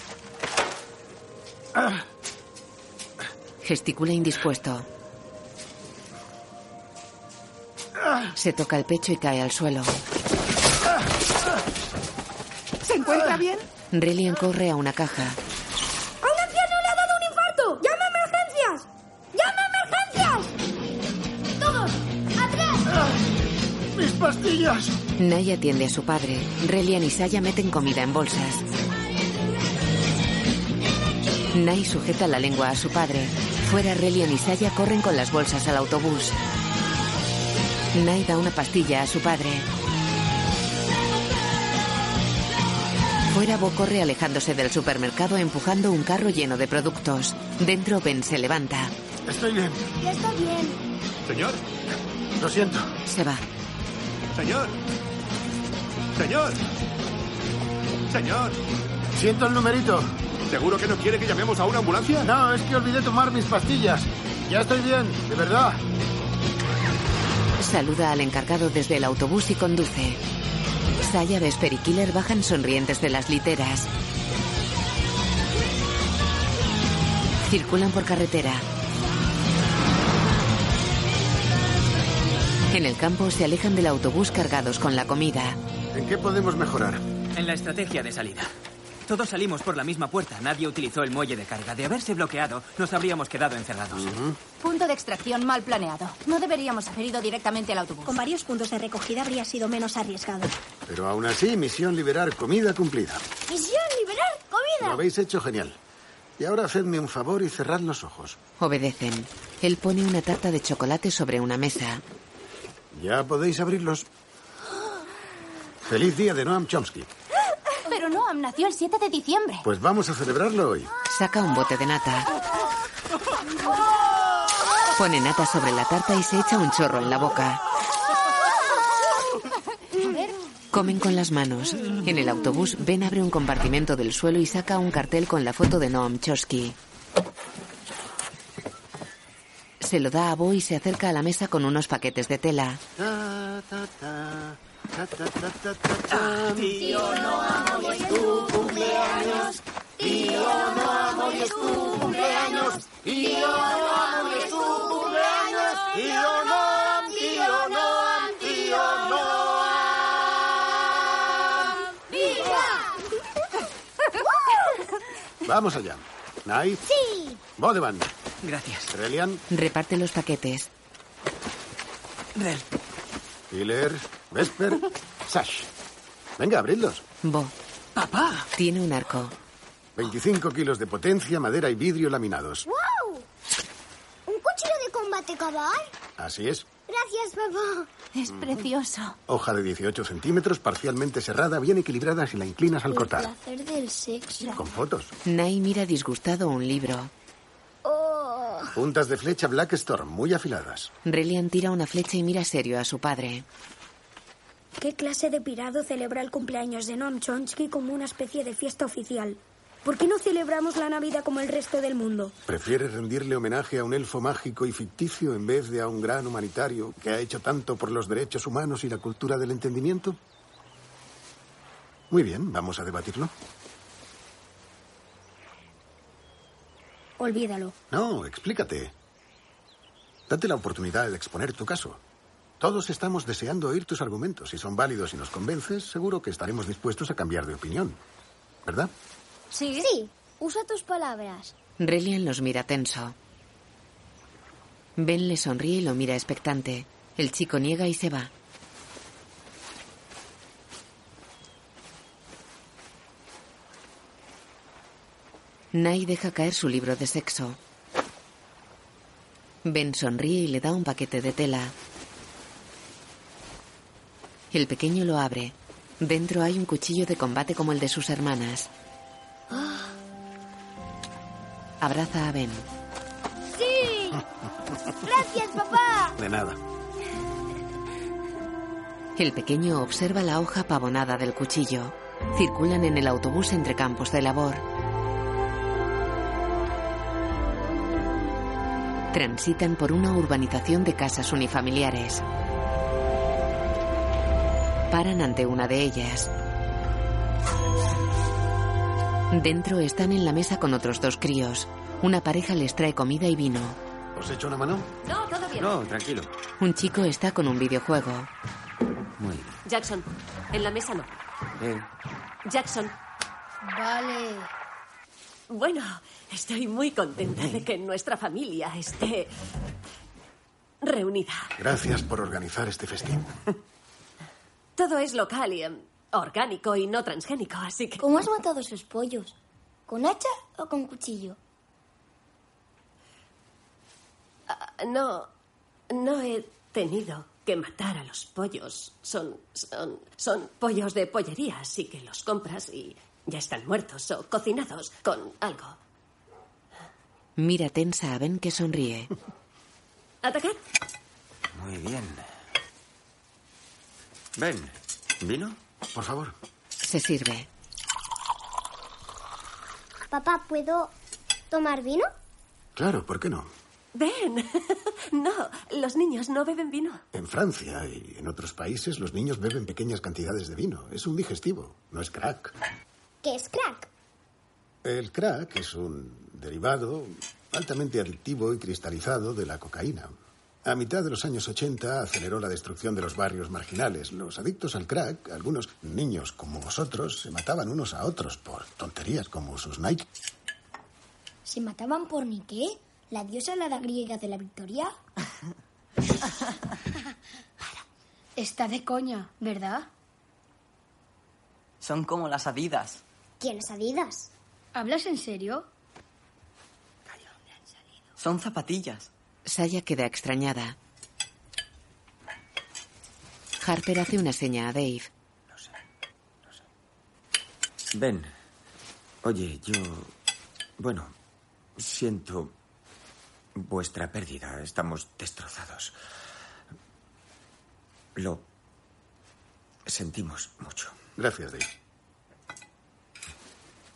Gesticula indispuesto. Se toca el pecho y cae al suelo. ¿Se encuentra bien? Relian corre a una caja. ¡A un anciano le ha dado un infarto! ¡Llame a emergencias! ¡Llame a emergencias! ¡Todos! ¡Atrás! ¡Mis pastillas! Nay atiende a su padre. Relian y Saya meten comida en bolsas. Nay sujeta la lengua a su padre. Fuera, Relian y Saya corren con las bolsas al autobús. Nay da una pastilla a su padre. Fuera, Bo corre alejándose del supermercado empujando un carro lleno de productos. Dentro, Ben se levanta. Estoy bien. Ya está bien. Señor. Lo siento. Se va. Señor. Señor. Señor. Siento el numerito. ¿Seguro que no quiere que llamemos a una ambulancia? No, es que olvidé tomar mis pastillas. Ya estoy bien, de verdad. Saluda al encargado desde el autobús y conduce. Saya, Vesper y Killer bajan sonrientes de las literas. Circulan por carretera. En el campo se alejan del autobús cargados con la comida. ¿En qué podemos mejorar? En la estrategia de salida. Todos salimos por la misma puerta. Nadie utilizó el muelle de carga. De haberse bloqueado, nos habríamos quedado encerrados. Punto de extracción mal planeado. No deberíamos haber ido directamente al autobús. Con varios puntos de recogida habría sido menos arriesgado. Pero aún así, misión liberar comida cumplida. ¡Misión liberar Lo comida! habéis hecho genial. Y ahora hacedme un favor y cerrad los ojos. Obedecen. Él pone una tarta de chocolate sobre una mesa. Ya podéis abrirlos. [GASPS] Feliz día de Noam Chomsky. Pero Noam nació el 7 de diciembre. Pues vamos a celebrarlo hoy. Saca un bote de nata. Pone nata sobre la tarta y se echa un chorro en la boca. Comen con las manos. En el autobús, Ben abre un compartimento del suelo y saca un cartel con la foto de Noam Chomsky. Se lo da a Bo y se acerca a la mesa con unos paquetes de tela. Ta, ta, ta, Tío Noam, hoy es tu cumpleaños. Tío Noam, hoy es tu cumpleaños. Tío Noam, hoy es tu cumpleaños. Tío Noam, tío Noam, tío Noam. Vamos allá. Knight, Sí. Bodeman, Gracias. Relian, Reparte los paquetes. Rel. Killer, Vesper, Sash. Venga, abridlos. Bo. ¡Papá! Tiene un arco. 25 kilos de potencia, madera y vidrio laminados. ¡Wow! ¿Un cuchillo de combate cabal? Así es. Gracias, papá. Es precioso. Hoja de 18 centímetros, parcialmente cerrada, bien equilibrada si la inclinas al cortar. placer del sexo. Con fotos. Nai mira disgustado un libro. Oh. Puntas de flecha Black Storm, muy afiladas. Relian tira una flecha y mira serio a su padre. ¿Qué clase de pirado celebra el cumpleaños de Noam Chomsky como una especie de fiesta oficial? ¿Por qué no celebramos la Navidad como el resto del mundo? ¿Prefieres rendirle homenaje a un elfo mágico y ficticio en vez de a un gran humanitario que ha hecho tanto por los derechos humanos y la cultura del entendimiento? Muy bien, vamos a debatirlo. Olvídalo. No, explícate. Date la oportunidad de exponer tu caso. Todos estamos deseando oír tus argumentos. Si son válidos y nos convences, seguro que estaremos dispuestos a cambiar de opinión. ¿Verdad? Sí. Sí. Usa tus palabras. Relian los mira tenso. Ben le sonríe y lo mira expectante. El chico niega y se va. Nai deja caer su libro de sexo. Ben sonríe y le da un paquete de tela. El pequeño lo abre. Dentro hay un cuchillo de combate como el de sus hermanas. Abraza a Ben. ¡Sí! Gracias, papá. De nada. El pequeño observa la hoja pavonada del cuchillo. Circulan en el autobús entre campos de labor. Transitan por una urbanización de casas unifamiliares. Paran ante una de ellas. Dentro están en la mesa con otros dos críos. Una pareja les trae comida y vino. ¿Os echo una mano? No, todo bien. No, tranquilo. Un chico está con un videojuego. Muy bien. Jackson, en la mesa no. Eh, Jackson. Vale. Bueno, estoy muy contenta de que nuestra familia esté reunida. Gracias por organizar este festín. [LAUGHS] Todo es local y em, orgánico y no transgénico, así que... ¿Cómo has matado esos pollos? ¿Con hacha o con cuchillo? Ah, no, no he tenido que matar a los pollos. Son, son, son pollos de pollería, así que los compras y ya están muertos o cocinados con algo. Mira tensa a Ben que sonríe. ¿Atacar? Muy bien. Ven, ¿vino? Por favor. Se sirve. Papá, ¿puedo tomar vino? Claro, ¿por qué no? Ven. [LAUGHS] No, los niños no beben vino. En Francia y en otros países los niños beben pequeñas cantidades de vino. Es un digestivo, no es crack. ¿Qué es crack? El crack es un derivado altamente adictivo y cristalizado de la cocaína. A mitad de los años 80 aceleró la destrucción de los barrios marginales. Los adictos al crack, algunos niños como vosotros, se mataban unos a otros por tonterías como sus Nike. ¿Se mataban por ni qué? ¿La diosa la griega de la victoria? [LAUGHS] Está de coña, ¿verdad? Son como las adidas. ¿Quién es Adidas? ¿Hablas en serio? Son zapatillas. Saya queda extrañada. Harper hace una seña a Dave. Ven. Oye, yo... Bueno, siento vuestra pérdida. Estamos destrozados. Lo sentimos mucho. Gracias, Dave.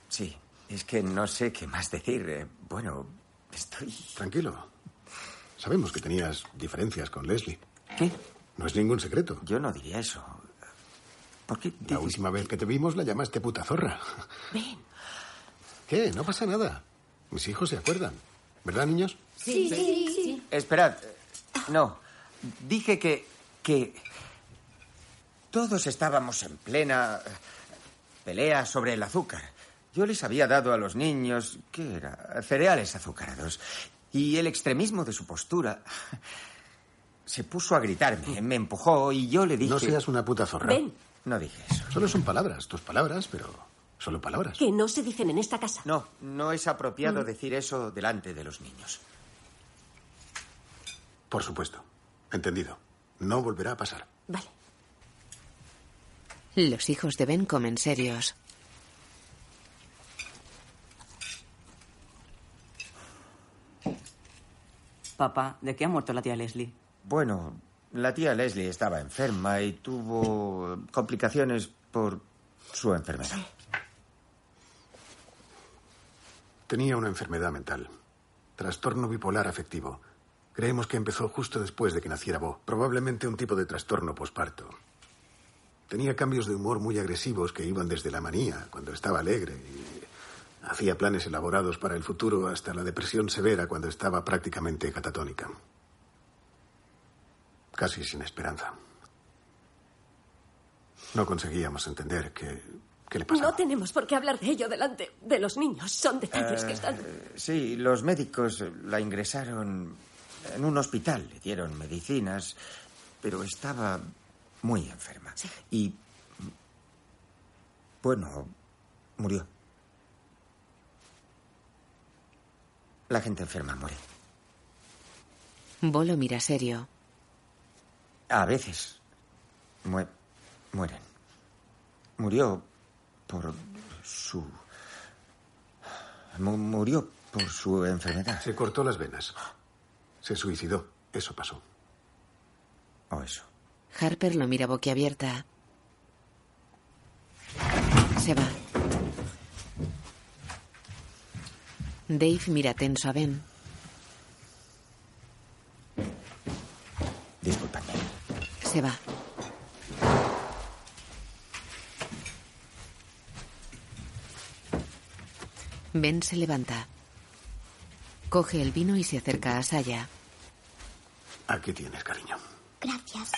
Sí, es que no sé qué más decir. Eh, Bueno, estoy... Tranquilo. Sabemos que tenías diferencias con Leslie. ¿Qué? No es ningún secreto. Yo no diría eso. ¿Por qué? La última vez que te vimos la llamaste puta zorra. Ven. ¿Qué? No pasa nada. Mis hijos se acuerdan. ¿Verdad, niños? Sí, sí, sí. Esperad. No. Dije que. que. Todos estábamos en plena. pelea sobre el azúcar. Yo les había dado a los niños. ¿qué era? Cereales azucarados. Y el extremismo de su postura. [LAUGHS] Se puso a gritarme, me empujó y yo le dije. No seas una puta zorra. Ven. No dije eso. Solo son palabras, tus palabras, pero solo palabras. Que no se dicen en esta casa. No, no es apropiado Mm. decir eso delante de los niños. Por supuesto. Entendido. No volverá a pasar. Vale. Los hijos de Ben comen serios. Papá, ¿de qué ha muerto la tía Leslie? Bueno, la tía Leslie estaba enferma y tuvo complicaciones por su enfermedad. Tenía una enfermedad mental. Trastorno bipolar afectivo. Creemos que empezó justo después de que naciera Bo. Probablemente un tipo de trastorno posparto. Tenía cambios de humor muy agresivos que iban desde la manía, cuando estaba alegre, y hacía planes elaborados para el futuro, hasta la depresión severa cuando estaba prácticamente catatónica. Casi sin esperanza. No conseguíamos entender qué, qué le pasaba. No tenemos por qué hablar de ello delante de los niños. Son detalles que están. Eh, sí, los médicos la ingresaron en un hospital, le dieron medicinas, pero estaba muy enferma. Y, bueno, murió. La gente enferma muere. Bolo mira serio. A veces mue- mueren. Murió por su... mu- Murió por su enfermedad. Se cortó las venas. Se suicidó. Eso pasó. O eso. Harper lo mira boquiabierta. Se va. Dave mira tenso a Ben. Disculpadme. Se va. Ben se levanta. Coge el vino y se acerca a Saya. Aquí tienes, cariño. Gracias.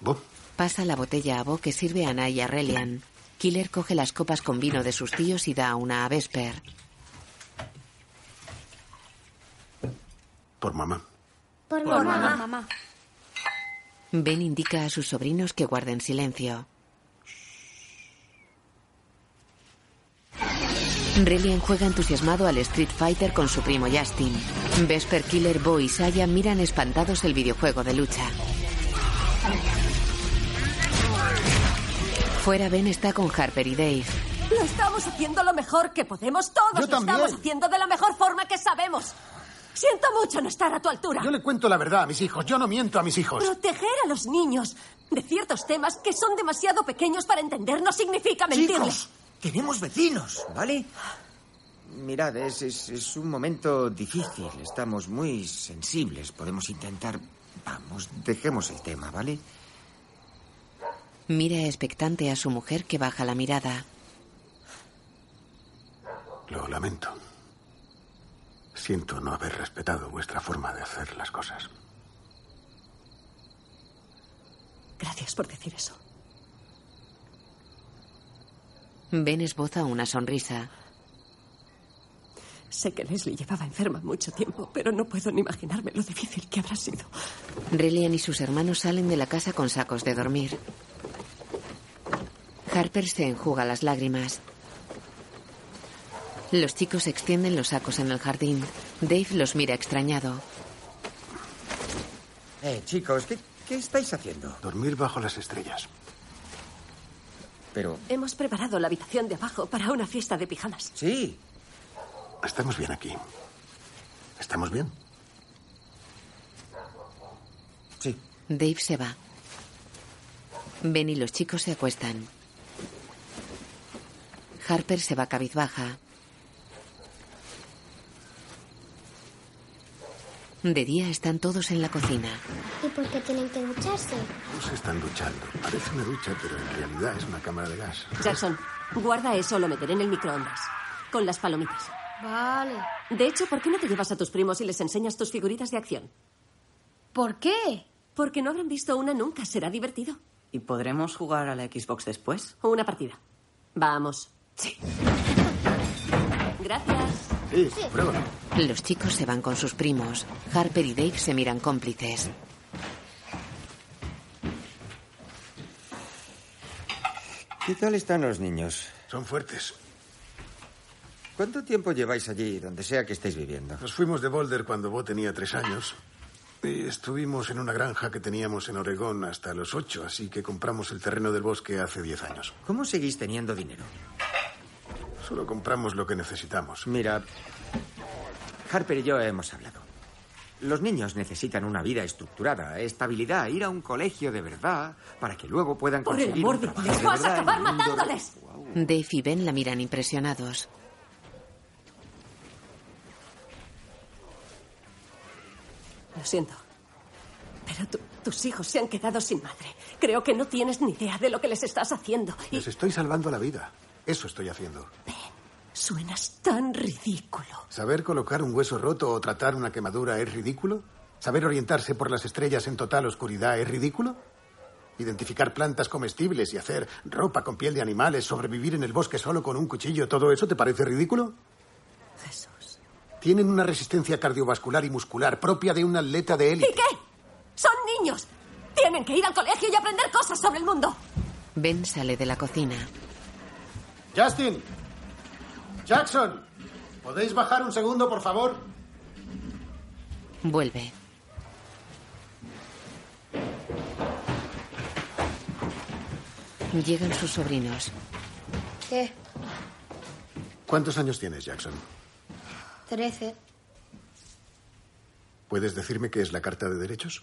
Bo, Pasa la botella a Bo que sirve a Ana y a Relian. Killer coge las copas con vino de sus tíos y da una a Vesper. por mamá. Por, Por mamá. mamá, mamá. Ben indica a sus sobrinos que guarden silencio. Relian juega entusiasmado al Street Fighter con su primo Justin. Vesper, Killer, Bo y Saya miran espantados el videojuego de lucha. Fuera Ben está con Harper y Dave. Lo estamos haciendo lo mejor que podemos. Todos Yo lo también. estamos haciendo de la mejor forma que sabemos. Siento mucho no estar a tu altura. Yo le cuento la verdad a mis hijos. Yo no miento a mis hijos. Proteger a los niños de ciertos temas que son demasiado pequeños para entender no significa mentirles. Chicos, tenemos vecinos, ¿vale? Mirad, es, es, es un momento difícil. Estamos muy sensibles. Podemos intentar... Vamos, dejemos el tema, ¿vale? Mira expectante a su mujer que baja la mirada. Lo lamento. Siento no haber respetado vuestra forma de hacer las cosas. Gracias por decir eso. Ben esboza una sonrisa. Sé que Leslie llevaba enferma mucho tiempo, pero no puedo ni imaginarme lo difícil que habrá sido. Relian y sus hermanos salen de la casa con sacos de dormir. Harper se enjuga las lágrimas. Los chicos extienden los sacos en el jardín. Dave los mira extrañado. Eh, chicos, ¿qué, qué estáis haciendo? Dormir bajo las estrellas. Pero... Hemos preparado la habitación de abajo para una fiesta de pijamas. Sí. Estamos bien aquí. ¿Estamos bien? Sí. Dave se va. Ben y los chicos se acuestan. Harper se va cabizbaja. De día están todos en la cocina. ¿Y por qué tienen que ducharse? No se están duchando. Parece una ducha, pero en realidad es una cámara de gas. Jackson, guarda eso, lo meteré en el microondas. Con las palomitas. Vale. De hecho, ¿por qué no te llevas a tus primos y les enseñas tus figuritas de acción? ¿Por qué? Porque no habrán visto una nunca. Será divertido. ¿Y podremos jugar a la Xbox después? Una partida. Vamos. Sí. Gracias. Sí, pruébalo. Los chicos se van con sus primos. Harper y Dave se miran cómplices. ¿Qué tal están los niños? Son fuertes. ¿Cuánto tiempo lleváis allí, donde sea que estéis viviendo? Nos fuimos de Boulder cuando Bo tenía tres años. Y estuvimos en una granja que teníamos en Oregón hasta los ocho, así que compramos el terreno del bosque hace diez años. ¿Cómo seguís teniendo dinero? Solo compramos lo que necesitamos. Mira, Harper y yo hemos hablado. Los niños necesitan una vida estructurada, estabilidad, ir a un colegio de verdad, para que luego puedan Por el conseguir amor un de trabajo Dios, de vas a acabar el mundo de- matándoles. Dave y Ben la miran impresionados. Lo siento. Pero tu- tus hijos se han quedado sin madre. Creo que no tienes ni idea de lo que les estás haciendo. Y Les estoy salvando la vida. Eso estoy haciendo. suenas tan ridículo. ¿Saber colocar un hueso roto o tratar una quemadura es ridículo? ¿Saber orientarse por las estrellas en total oscuridad es ridículo? ¿Identificar plantas comestibles y hacer ropa con piel de animales, sobrevivir en el bosque solo con un cuchillo, todo eso te parece ridículo? Jesús. Tienen una resistencia cardiovascular y muscular propia de un atleta de élite. ¿Y qué? Son niños. Tienen que ir al colegio y aprender cosas sobre el mundo. Ben sale de la cocina. Justin. Jackson. ¿Podéis bajar un segundo, por favor? Vuelve. Llegan sus sobrinos. ¿Qué? ¿Cuántos años tienes, Jackson? Trece. ¿Puedes decirme qué es la Carta de Derechos?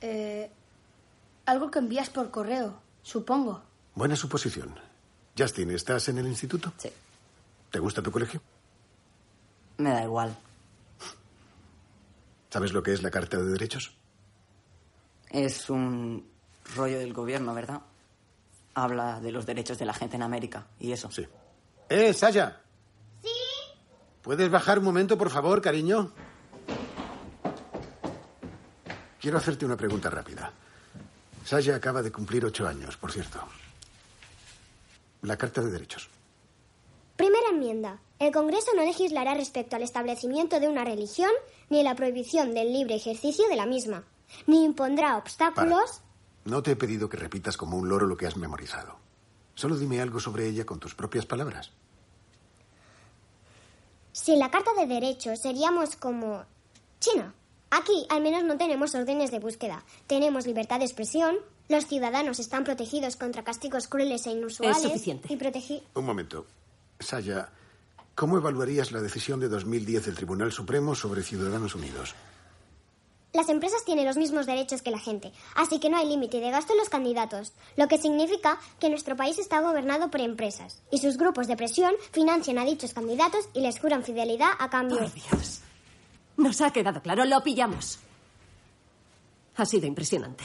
Eh, algo que envías por correo, supongo. Buena suposición. Justin, ¿estás en el instituto? Sí. ¿Te gusta tu colegio? Me da igual. ¿Sabes lo que es la Carta de Derechos? Es un rollo del gobierno, ¿verdad? Habla de los derechos de la gente en América y eso. Sí. ¡Eh, Saya! ¿Sí? ¿Puedes bajar un momento, por favor, cariño? Quiero hacerte una pregunta rápida. Saya acaba de cumplir ocho años, por cierto. La Carta de Derechos. Primera enmienda. El Congreso no legislará respecto al establecimiento de una religión ni la prohibición del libre ejercicio de la misma, ni impondrá obstáculos. No te he pedido que repitas como un loro lo que has memorizado. Solo dime algo sobre ella con tus propias palabras. Sin la Carta de Derechos seríamos como China. Aquí al menos no tenemos órdenes de búsqueda. Tenemos libertad de expresión. Los ciudadanos están protegidos contra castigos crueles e inusuales. Es suficiente. Y protegi- Un momento. Saya, ¿Cómo evaluarías la decisión de 2010 del Tribunal Supremo sobre Ciudadanos Unidos? Las empresas tienen los mismos derechos que la gente, así que no hay límite de gasto en los candidatos, lo que significa que nuestro país está gobernado por empresas, y sus grupos de presión financian a dichos candidatos y les juran fidelidad a cambio. Por Dios. Nos ha quedado claro, lo pillamos. Ha sido impresionante.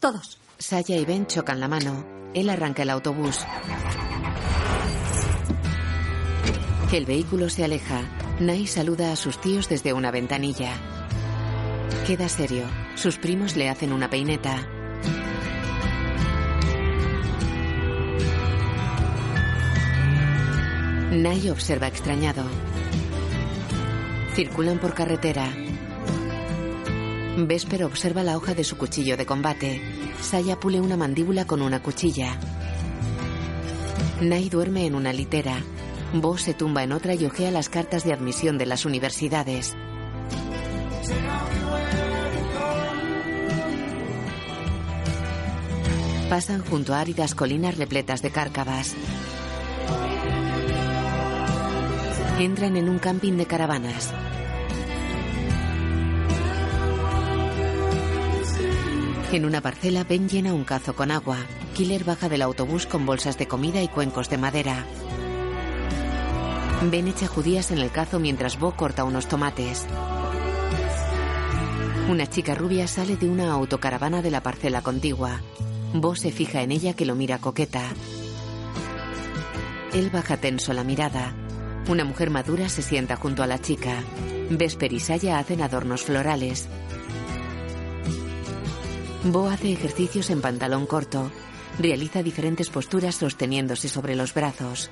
Todos. Saya y Ben chocan la mano. Él arranca el autobús. El vehículo se aleja. Nai saluda a sus tíos desde una ventanilla. Queda serio. Sus primos le hacen una peineta. Nai observa extrañado. Circulan por carretera. Vesper observa la hoja de su cuchillo de combate. Saya pule una mandíbula con una cuchilla. Nai duerme en una litera. Bo se tumba en otra y ojea las cartas de admisión de las universidades. Pasan junto a áridas colinas repletas de cárcavas. Entran en un camping de caravanas. En una parcela, Ben llena un cazo con agua. Killer baja del autobús con bolsas de comida y cuencos de madera. Ben echa judías en el cazo mientras Bo corta unos tomates. Una chica rubia sale de una autocaravana de la parcela contigua. Bo se fija en ella que lo mira coqueta. Él baja tenso la mirada. Una mujer madura se sienta junto a la chica. Vesper y Saya hacen adornos florales. Bo hace ejercicios en pantalón corto. Realiza diferentes posturas sosteniéndose sobre los brazos.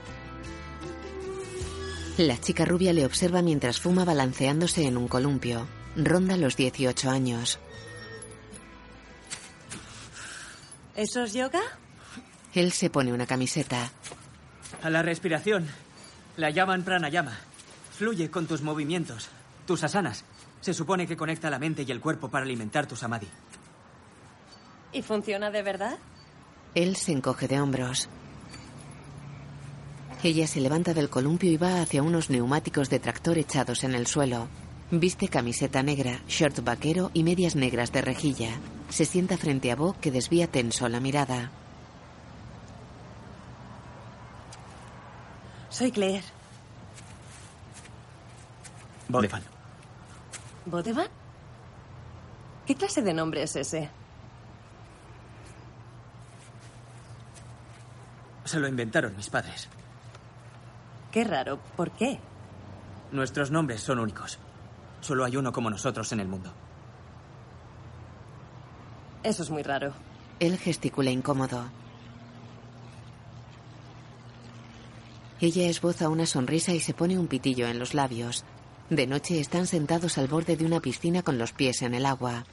La chica rubia le observa mientras fuma balanceándose en un columpio. Ronda los 18 años. ¿Eso es yoga? Él se pone una camiseta. A la respiración. La llaman pranayama. Fluye con tus movimientos, tus asanas. Se supone que conecta la mente y el cuerpo para alimentar tu samadhi. ¿Y funciona de verdad? Él se encoge de hombros. Ella se levanta del columpio y va hacia unos neumáticos de tractor echados en el suelo. Viste camiseta negra, short vaquero y medias negras de rejilla. Se sienta frente a Bo que desvía tenso la mirada. Soy Claire. Bodevan. ¿Bodevan? ¿Qué clase de nombre es ese? Se lo inventaron mis padres. Qué raro. ¿Por qué? Nuestros nombres son únicos. Solo hay uno como nosotros en el mundo. Eso es muy raro. Él gesticula incómodo. Ella esboza una sonrisa y se pone un pitillo en los labios. De noche están sentados al borde de una piscina con los pies en el agua.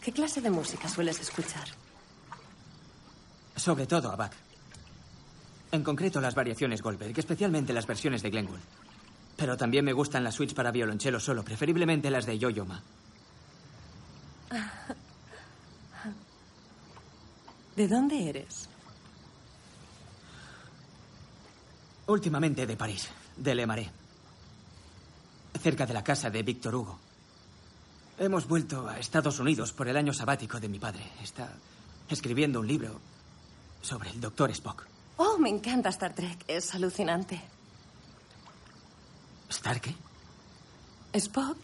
¿Qué clase de música sueles escuchar? Sobre todo a Bach. En concreto las variaciones Goldberg, especialmente las versiones de Glenn Gould. Pero también me gustan las suites para violonchelo solo, preferiblemente las de Yo-Yo Ma. [LAUGHS] ¿De dónde eres? Últimamente de París, de Le Marais. Cerca de la casa de Víctor Hugo. Hemos vuelto a Estados Unidos por el año sabático de mi padre. Está escribiendo un libro sobre el doctor Spock. Oh, me encanta Star Trek. Es alucinante. ¿Star qué? Spock.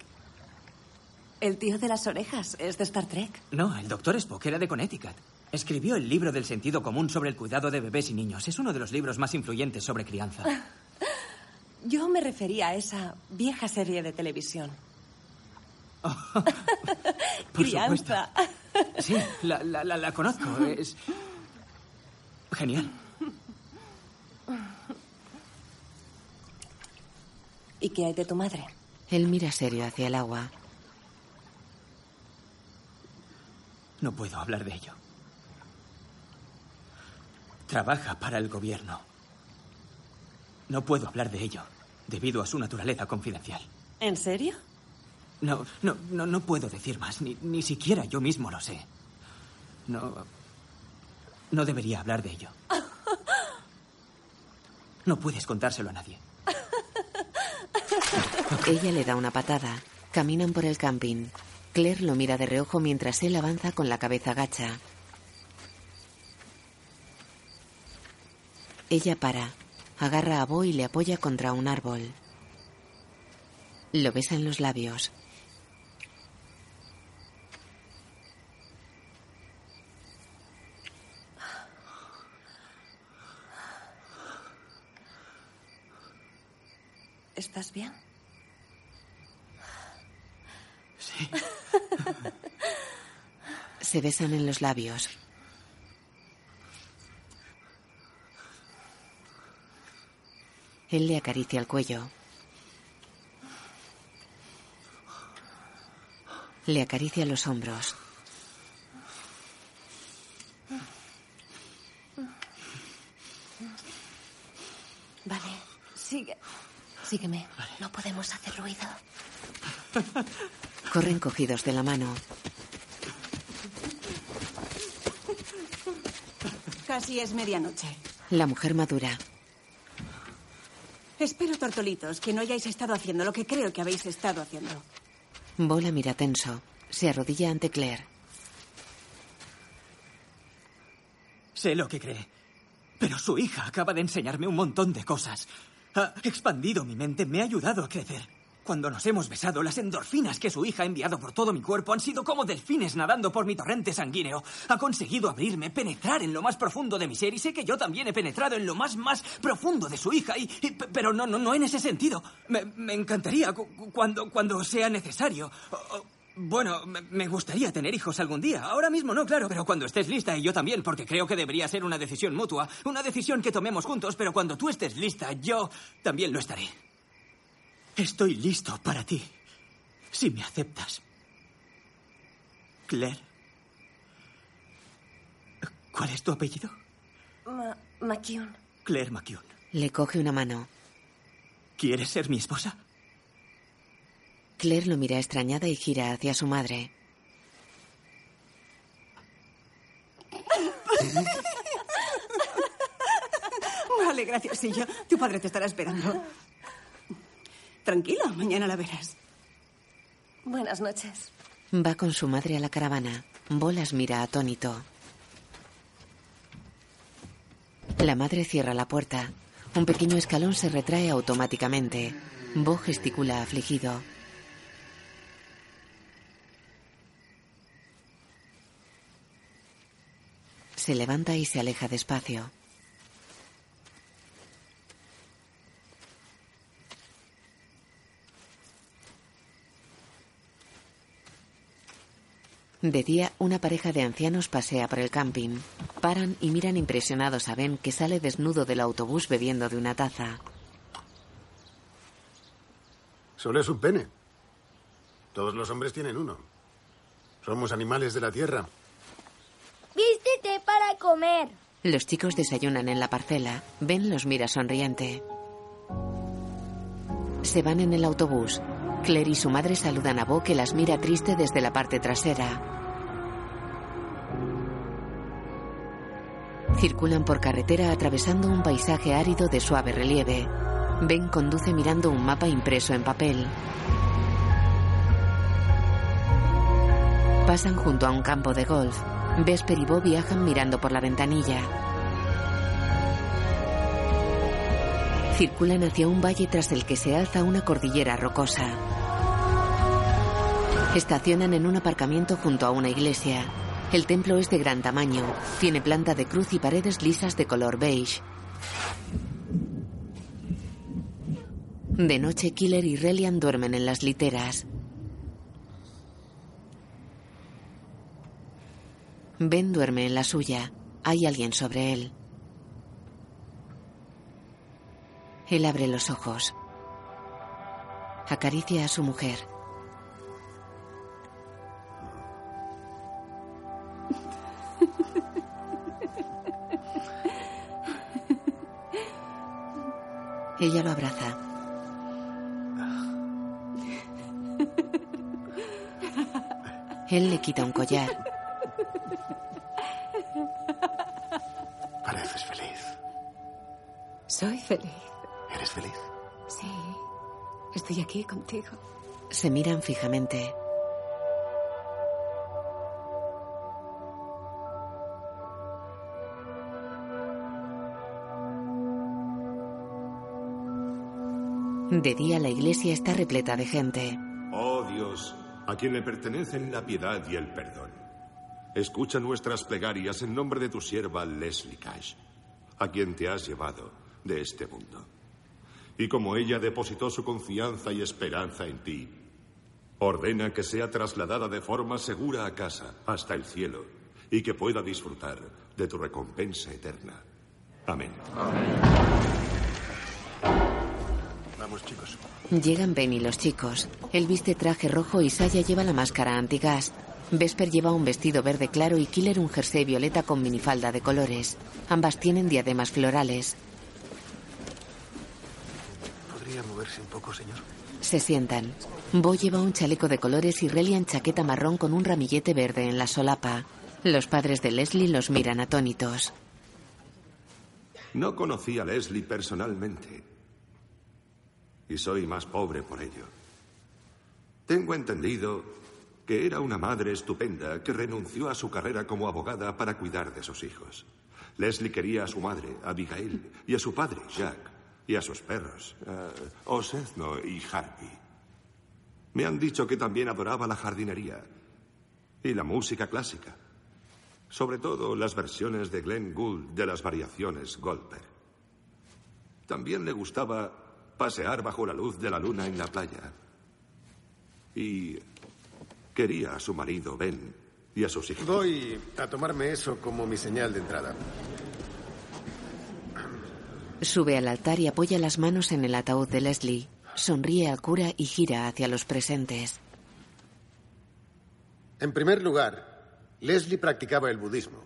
El tío de las orejas es de Star Trek. No, el doctor Spock era de Connecticut. Escribió el libro del sentido común sobre el cuidado de bebés y niños. Es uno de los libros más influyentes sobre crianza. [LAUGHS] Yo me refería a esa vieja serie de televisión. [LAUGHS] Por crianza. supuesto. Sí, la, la- la- la conozco. Es genial. ¿Y qué hay de tu madre? Él mira serio hacia el agua. No puedo hablar de ello. Trabaja para el gobierno. No puedo hablar de ello, debido a su naturaleza confidencial. ¿En serio? No, no, no, no puedo decir más, ni, ni siquiera yo mismo lo sé. No. No debería hablar de ello. [LAUGHS] No puedes contárselo a nadie. Ella le da una patada. Caminan por el camping. Claire lo mira de reojo mientras él avanza con la cabeza gacha. Ella para. Agarra a Bo y le apoya contra un árbol. Lo besa en los labios. ¿Estás bien? Sí. [LAUGHS] Se besan en los labios. Él le acaricia el cuello. Le acaricia los hombros. Vale, sigue. Sígueme. No podemos hacer ruido. Corren cogidos de la mano. Casi es medianoche. La mujer madura. Espero, tortolitos, que no hayáis estado haciendo lo que creo que habéis estado haciendo. Bola mira tenso. Se arrodilla ante Claire. Sé lo que cree. Pero su hija acaba de enseñarme un montón de cosas. Ha expandido mi mente, me ha ayudado a crecer. Cuando nos hemos besado, las endorfinas que su hija ha enviado por todo mi cuerpo han sido como delfines nadando por mi torrente sanguíneo. Ha conseguido abrirme, penetrar en lo más profundo de mi ser y sé que yo también he penetrado en lo más, más profundo de su hija. Y, pero no, no, no en ese sentido. Me, me encantaría cu- cu- cuando, cuando sea necesario. Bueno, me, gustaría tener hijos algún día. Ahora mismo no, claro, pero cuando estés lista y yo también, porque creo que debería ser una decisión mutua, una decisión que tomemos juntos, pero cuando tú estés lista, yo también lo estaré. Estoy listo para ti, si me aceptas. Claire. ¿Cuál es tu apellido? Ma McKeown. Claire McKeown. Le coge una mano. ¿Quieres ser mi esposa? Claire lo mira extrañada y gira hacia su madre. Vale, gracias, Sillo. Tu padre te estará esperando. Tranquilo, mañana la verás. Buenas noches. Va con su madre a la caravana. Bolas mira atónito. La madre cierra la puerta. Un pequeño escalón se retrae automáticamente. Bo gesticula afligido. Se levanta y se aleja despacio. De día, una pareja de ancianos pasea por el camping. Paran y miran impresionados a Ben que sale desnudo del autobús bebiendo de una taza. Solo es un pene. Todos los hombres tienen uno. Somos animales de la tierra. Vístete para comer. Los chicos desayunan en la parcela. Ben los mira sonriente. Se van en el autobús. Claire y su madre saludan a Bo que las mira triste desde la parte trasera. Circulan por carretera atravesando un paisaje árido de suave relieve. Ben conduce mirando un mapa impreso en papel. Pasan junto a un campo de golf. Vesper y Bo viajan mirando por la ventanilla. Circulan hacia un valle tras el que se alza una cordillera rocosa. Estacionan en un aparcamiento junto a una iglesia. El templo es de gran tamaño. Tiene planta de cruz y paredes lisas de color beige. De noche, Killer y Relian duermen en las literas. Ben duerme en la suya. Hay alguien sobre él. Él abre los ojos. Acaricia a su mujer. Ella lo abraza. Él le quita un collar. Soy feliz. ¿Eres feliz? Sí. Estoy aquí contigo. Se miran fijamente. De día la iglesia está repleta de gente. Oh Dios, a quien le pertenecen la piedad y el perdón. Escucha nuestras plegarias en nombre de tu sierva Leslie Cash, a quien te has llevado de este mundo. Y como ella depositó su confianza y esperanza en ti, ordena que sea trasladada de forma segura a casa, hasta el cielo, y que pueda disfrutar de tu recompensa eterna. Amén. Vamos, chicos. Llegan Ben y los chicos. Él viste traje rojo y Saya lleva la máscara antigas. Vesper lleva un vestido verde claro y Killer un jersey violeta con minifalda de colores. Ambas tienen diademas florales. ¿Podría moverse un poco, señor? Se sientan. Bo lleva un chaleco de colores y Relian chaqueta marrón con un ramillete verde en la solapa. Los padres de Leslie los miran atónitos. No conocí a Leslie personalmente. Y soy más pobre por ello. Tengo entendido que era una madre estupenda que renunció a su carrera como abogada para cuidar de sus hijos. Leslie quería a su madre, Abigail, y a su padre, Jack, y a sus perros, uh, Osezno y Harvey. Me han dicho que también adoraba la jardinería y la música clásica, sobre todo las versiones de Glenn Gould de las variaciones Goldberg. También le gustaba pasear bajo la luz de la luna en la playa. Y Quería a su marido, Ben, y a sus hijos. Voy a tomarme eso como mi señal de entrada. Sube al altar y apoya las manos en el ataúd de Leslie. Sonríe al cura y gira hacia los presentes. En primer lugar, Leslie practicaba el budismo,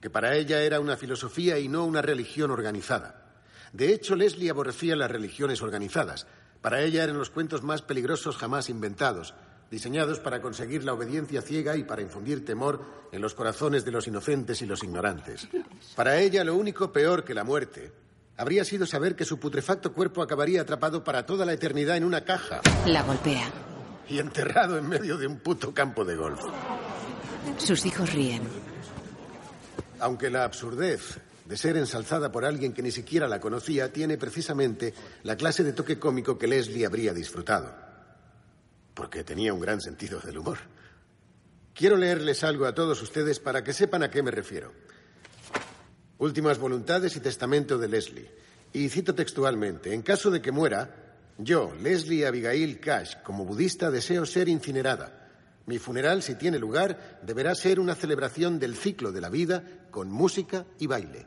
que para ella era una filosofía y no una religión organizada. De hecho, Leslie aborrecía las religiones organizadas. Para ella eran los cuentos más peligrosos jamás inventados, diseñados para conseguir la obediencia ciega y para infundir temor en los corazones de los inocentes y los ignorantes. Para ella lo único peor que la muerte habría sido saber que su putrefacto cuerpo acabaría atrapado para toda la eternidad en una caja. La golpea. Y enterrado en medio de un puto campo de golf. Sus hijos ríen. Aunque la absurdez de ser ensalzada por alguien que ni siquiera la conocía tiene precisamente la clase de toque cómico que Leslie habría disfrutado porque tenía un gran sentido del humor. Quiero leerles algo a todos ustedes para que sepan a qué me refiero. Últimas voluntades y testamento de Leslie. Y cito textualmente, en caso de que muera, yo, Leslie Abigail Cash, como budista, deseo ser incinerada. Mi funeral, si tiene lugar, deberá ser una celebración del ciclo de la vida con música y baile.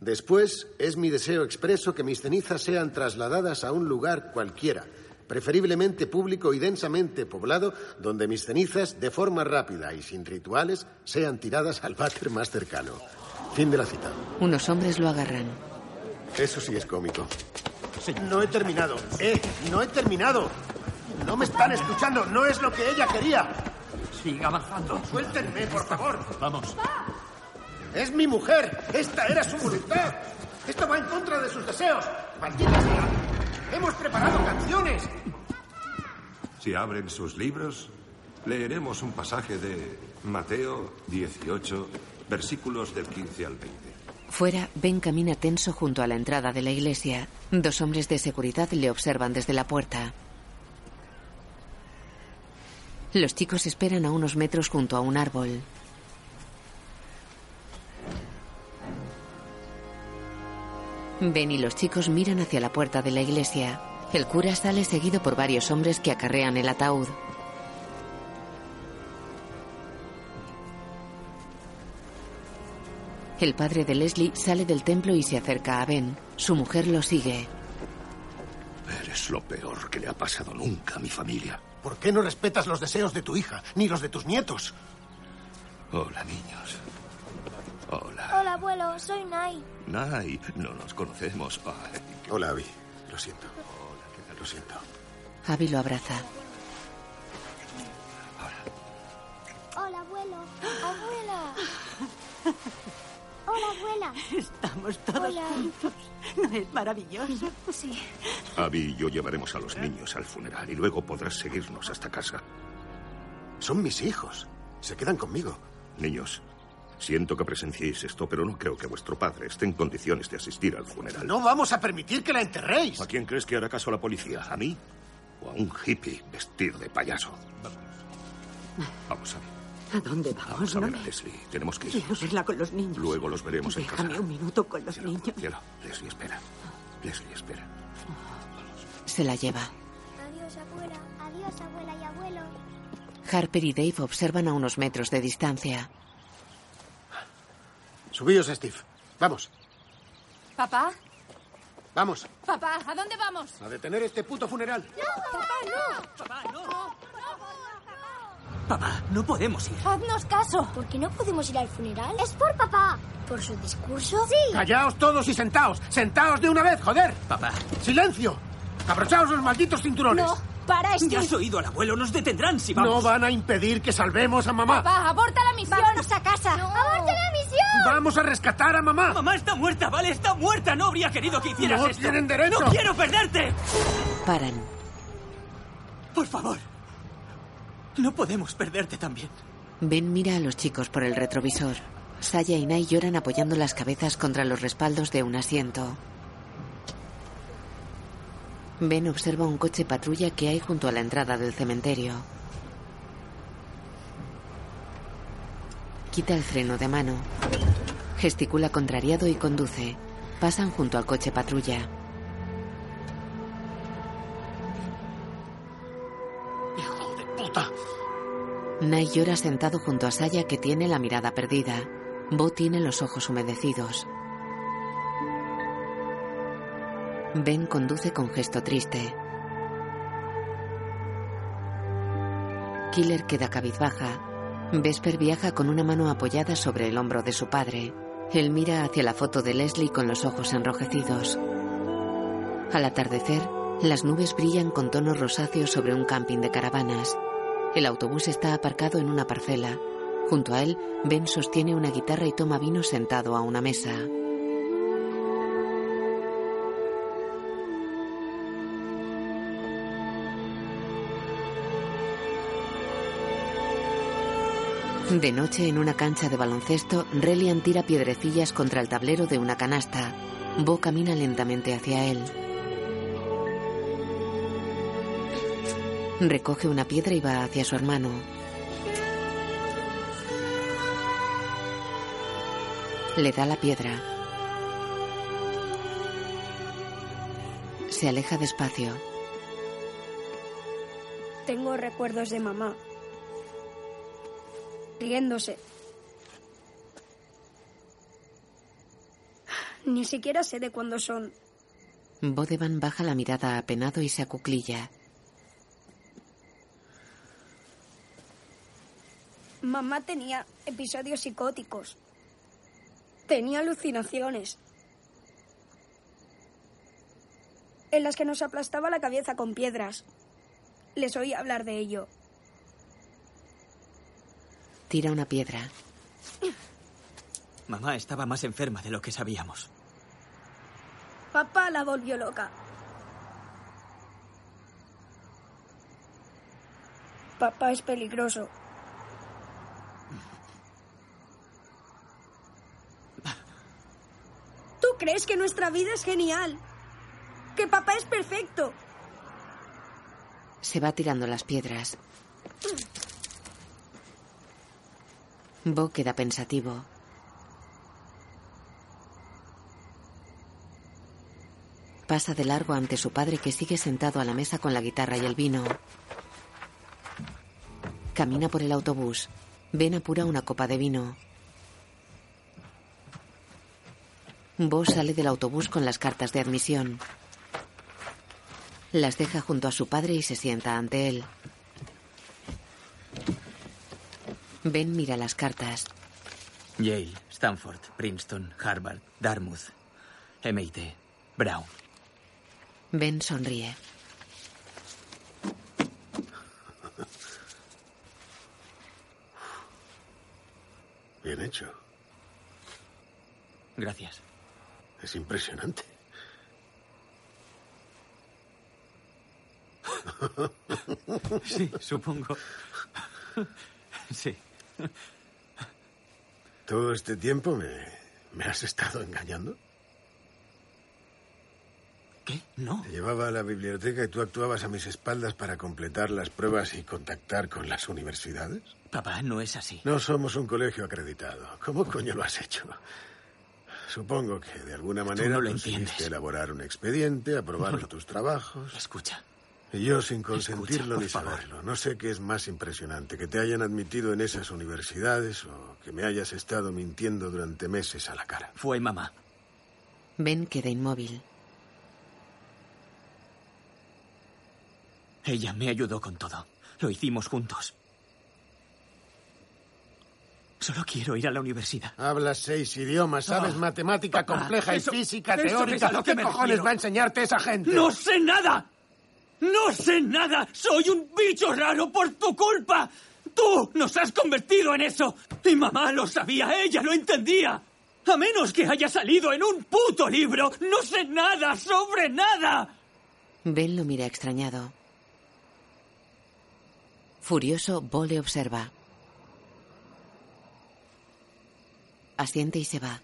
Después, es mi deseo expreso que mis cenizas sean trasladadas a un lugar cualquiera, preferiblemente público y densamente poblado, donde mis cenizas, de forma rápida y sin rituales, sean tiradas al váter más cercano. Fin de la cita. Unos hombres lo agarran. Eso sí es cómico. No he terminado. ¡Eh! ¡No he terminado! No me están escuchando. No es lo que ella quería. Siga avanzando. Suéltenme, por favor. Vamos. Es mi mujer. Esta era su voluntad. Esto va en contra de sus deseos. ¡Maldita sea! Hemos preparado canciones. Si abren sus libros, leeremos un pasaje de Mateo 18, versículos del 15 al 20. Fuera, Ben camina tenso junto a la entrada de la iglesia. Dos hombres de seguridad le observan desde la puerta. Los chicos esperan a unos metros junto a un árbol. Ben y los chicos miran hacia la puerta de la iglesia. El cura sale seguido por varios hombres que acarrean el ataúd. El padre de Leslie sale del templo y se acerca a Ben. Su mujer lo sigue. Eres lo peor que le ha pasado nunca a mi familia. ¿Por qué no respetas los deseos de tu hija, ni los de tus nietos? Hola, niños. Hola. Hola, abuelo. Soy Nai. Nay, no nos conocemos. Ay, Hola, Abby. Lo siento. Lo siento. Abby lo abraza. Hola, abuelo. Abuela. [LAUGHS] Hola, abuela. Estamos todos Hola. juntos. ¿No es maravilloso? Sí. Abby y yo llevaremos a los niños al funeral y luego podrás seguirnos hasta casa. Son mis hijos. Se quedan conmigo. Niños, siento que presenciéis esto, pero no creo que vuestro padre esté en condiciones de asistir al funeral. No vamos a permitir que la enterréis. ¿A quién crees que hará caso la policía? ¿A mí? ¿O a un hippie vestido de payaso? Vamos a ver. ¿A dónde vamos? Vamos a No ver me- Leslie. Tenemos que ir. Quiero verla con los niños. Luego los veremos en casa. Déjame un minuto con los niños. Cielo, Leslie, espera. Leslie, espera. Se la lleva. Adiós, abuela. Adiós, abuela y abuelo. Harper y Dave observan a unos metros de distancia. Subíos, Steve. Vamos, ¿Papá? vamos. ¿Papá? ¿A dónde vamos? A detener este puto funeral. ¡No, papá, no! Papá, no. Papá, no podemos ir. Haznos caso. ¿Por qué no podemos ir al funeral? Es por papá. ¿Por su discurso? Sí. Callaos todos y sentaos. Sentaos de una vez, joder. Papá. Silencio. Abrochaos los malditos cinturones. No, para Ya has oído al abuelo, nos detendrán si vamos. No van a impedir que salvemos a mamá. Papá, aborta la misión. Vámonos a casa. ¡Aborte la misión! Vamos a rescatar a mamá. Mamá está muerta, ¿vale? Está muerta. No habría querido que hicieras No esto. tienen derecho. ¡No quiero perderte! Paran. Por favor. No podemos perderte también. Ben mira a los chicos por el retrovisor. Saya y Nai lloran apoyando las cabezas contra los respaldos de un asiento. Ben observa un coche patrulla que hay junto a la entrada del cementerio. Quita el freno de mano. Gesticula contrariado y conduce. Pasan junto al coche patrulla. Hijo de puta. Nai llora sentado junto a Saya que tiene la mirada perdida. Bo tiene los ojos humedecidos. Ben conduce con gesto triste. Killer queda cabizbaja. Vesper viaja con una mano apoyada sobre el hombro de su padre. Él mira hacia la foto de Leslie con los ojos enrojecidos. Al atardecer, las nubes brillan con tonos rosáceos sobre un camping de caravanas. El autobús está aparcado en una parcela. Junto a él, Ben sostiene una guitarra y toma vino sentado a una mesa. De noche, en una cancha de baloncesto, Relian tira piedrecillas contra el tablero de una canasta. Bo camina lentamente hacia él. Recoge una piedra y va hacia su hermano. Le da la piedra. Se aleja despacio. Tengo recuerdos de mamá. Riéndose. Ni siquiera sé de cuándo son. Bodevan baja la mirada apenado y se acuclilla. Mamá tenía episodios psicóticos. Tenía alucinaciones. En las que nos aplastaba la cabeza con piedras. Les oí hablar de ello. Tira una piedra. Mamá estaba más enferma de lo que sabíamos. Papá la volvió loca. Papá es peligroso. ¿Tú crees que nuestra vida es genial? Que papá es perfecto. Se va tirando las piedras. Bo queda pensativo. Pasa de largo ante su padre que sigue sentado a la mesa con la guitarra y el vino. Camina por el autobús. Ben apura una copa de vino. Bo sale del autobús con las cartas de admisión. Las deja junto a su padre y se sienta ante él. Ben mira las cartas. Yale, Stanford, Princeton, Harvard, Dartmouth, MIT, Brown. Ben sonríe. [LAUGHS] Bien hecho. Gracias. Es impresionante. [LAUGHS] Sí, supongo. [LAUGHS] Sí. ¿Todo este tiempo me, me has estado engañando? ¿Qué? No. Te llevaba a la biblioteca y tú actuabas a mis espaldas para completar las pruebas y contactar con las universidades. Papá, no es así. No somos un colegio acreditado. ¿Cómo coño lo has hecho? Supongo que de alguna manera no lo elaborar un expediente, aprobar No lo- tus trabajos. Escucha. Y yo sin consentirlo ni saberlo. No sé qué es más impresionante, que te hayan admitido en esas universidades o que me hayas estado mintiendo durante meses a la cara. Fue mamá. Ben queda inmóvil. Ella me ayudó con todo. Lo hicimos juntos. Solo quiero ir a la universidad. Hablas seis idiomas, sabes Ah, matemática papá, compleja eso- y física eso es teórica. a lo que ¿Qué me cojones refiero. va a enseñarte esa gente? ¡No sé nada! ¡No sé nada! ¡Soy un bicho raro por tu culpa! ¡Tú nos has convertido en eso! Y mamá lo sabía, ella lo entendía. A menos que haya salido en un puto libro, no sé nada sobre nada. Ben lo mira extrañado. Furioso, Bo le observa. Asiente y se va.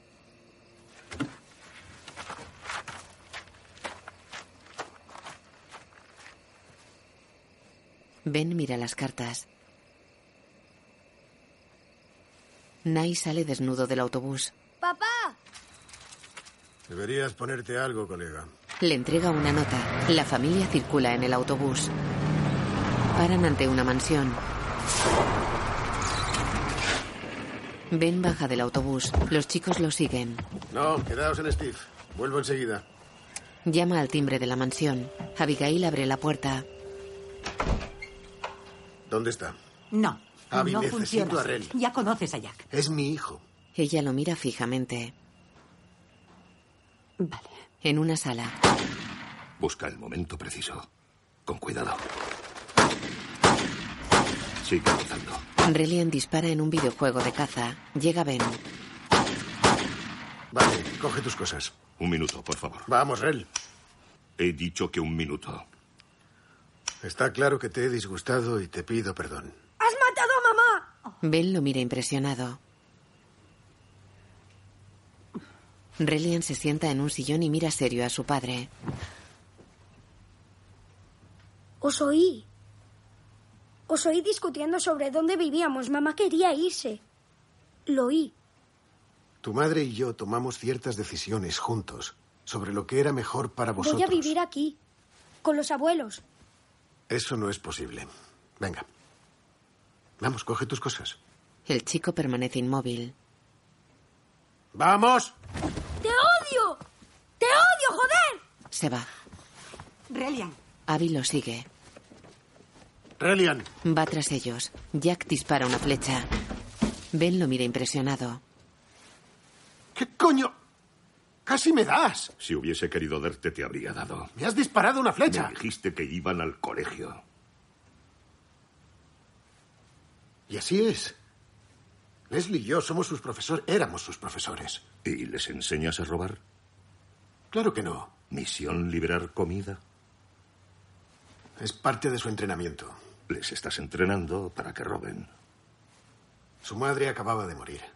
Ben mira las cartas. Nai sale desnudo del autobús. ¡Papá! Deberías ponerte algo, colega. Le entrega una nota. La familia circula en el autobús. Paran ante una mansión. Ben baja del autobús. Los chicos lo siguen. No, quedaos en Steve. Vuelvo enseguida. Llama al timbre de la mansión. Abigail abre la puerta. ¿Dónde está? No. Abby, no necesito funciona. a. Rel. Ya conoces a Jack. Es mi hijo. Ella lo mira fijamente. En una sala. Busca el momento preciso. Con cuidado. Sigue avanzando. Relian dispara en un videojuego de caza. Llega Ben. Vale, coge tus cosas. Un minuto, por favor. Vamos, Rel. He dicho que un minuto. Está claro que te he disgustado y te pido perdón. ¡Has matado a mamá! Ben lo mira impresionado. Relian se sienta en un sillón y mira serio a su padre. Os oí. Os oí discutiendo sobre dónde vivíamos. Mamá quería irse. Lo oí. Tu madre y yo tomamos ciertas decisiones juntos sobre lo que era mejor para vosotros. Voy a vivir aquí. Con los abuelos. Eso no es posible. Venga. Vamos, coge tus cosas. El chico permanece inmóvil. ¡Vamos! ¡Te odio! ¡Te odio, joder! Se va. Relian. Abby lo sigue. Relian. Va tras ellos. Jack dispara una flecha. Ben lo mira impresionado. ¿Qué coño? Casi me das. Si hubiese querido darte, te habría dado. Me has disparado una flecha. Me dijiste que iban al colegio. Y así es. Leslie y yo somos sus profesores. Éramos sus profesores. ¿Y les enseñas a robar? Claro que no. ¿Misión liberar comida? Es parte de su entrenamiento. Les estás entrenando para que roben. Su madre acababa de morir.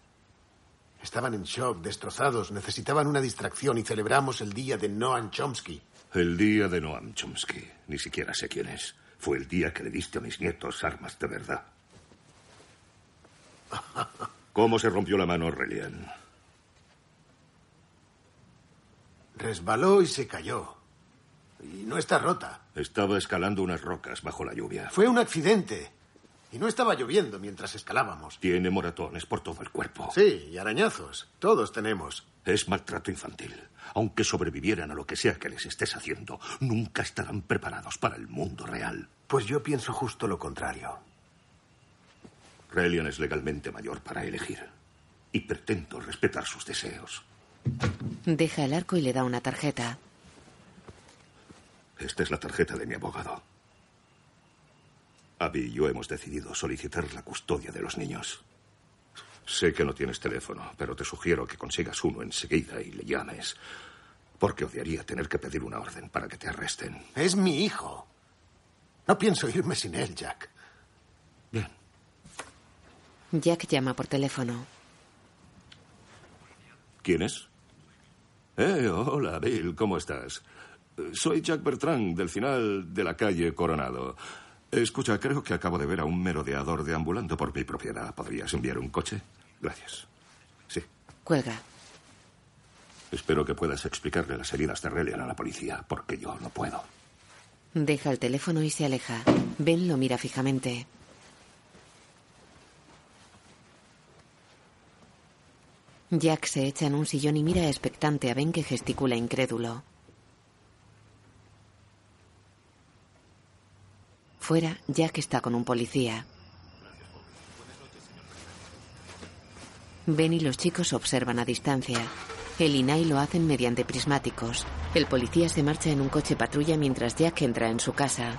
Estaban en shock, destrozados, necesitaban una distracción y celebramos el día de Noam Chomsky. El día de Noam Chomsky. Ni siquiera sé quién es. Fue el día que le diste a mis nietos armas de verdad. [LAUGHS] ¿Cómo se rompió la mano, Relian? Resbaló y se cayó. Y no está rota. Estaba escalando unas rocas bajo la lluvia. Fue un accidente. Y no estaba lloviendo mientras escalábamos. Tiene moratones por todo el cuerpo. Sí, y arañazos. Todos tenemos. Es maltrato infantil. Aunque sobrevivieran a lo que sea que les estés haciendo, nunca estarán preparados para el mundo real. Pues yo pienso justo lo contrario. Relian es legalmente mayor para elegir. Y pretendo respetar sus deseos. Deja el arco y le da una tarjeta. Esta es la tarjeta de mi abogado. Abby y yo hemos decidido solicitar la custodia de los niños. Sé que no tienes teléfono, pero te sugiero que consigas uno enseguida y le llames. Porque odiaría tener que pedir una orden para que te arresten. Es mi hijo. No pienso irme sin él, Jack. Jack llama por teléfono. ¿Quién es? Eh, hola, Bill, ¿cómo estás? Soy Jack Bertrand, del final de la calle Coronado. Escucha, creo que acabo de ver a un merodeador deambulando por mi propiedad. ¿Podrías enviar un coche? Gracias. Sí. Cuelga. Espero que puedas explicarle las heridas de Relian a la policía, porque yo no puedo. Deja el teléfono y se aleja. Ben lo mira fijamente. Jack se echa en un sillón y mira expectante a Ben que gesticula incrédulo. Fuera, Jack está con un policía. Ben y los chicos observan a distancia. Él y Nay lo hacen mediante prismáticos. El policía se marcha en un coche patrulla mientras Jack entra en su casa.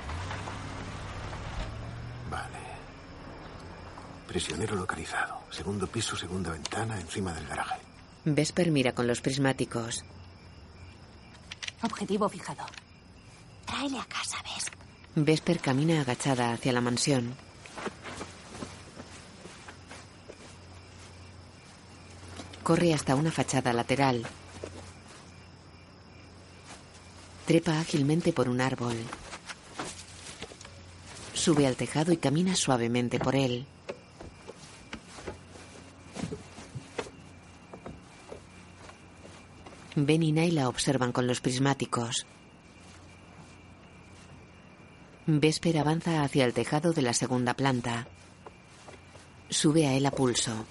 Prisionero localizado. Segundo piso, segunda ventana, encima del garaje. Vesper mira con los prismáticos. Objetivo fijado. Tráele a casa, ¿ves? Vesper camina agachada hacia la mansión. Corre hasta una fachada lateral. Trepa ágilmente por un árbol. Sube al tejado y camina suavemente por él. Ben y Nay la observan con los prismáticos. Vesper avanza hacia el tejado de la segunda planta. Sube a él a pulso.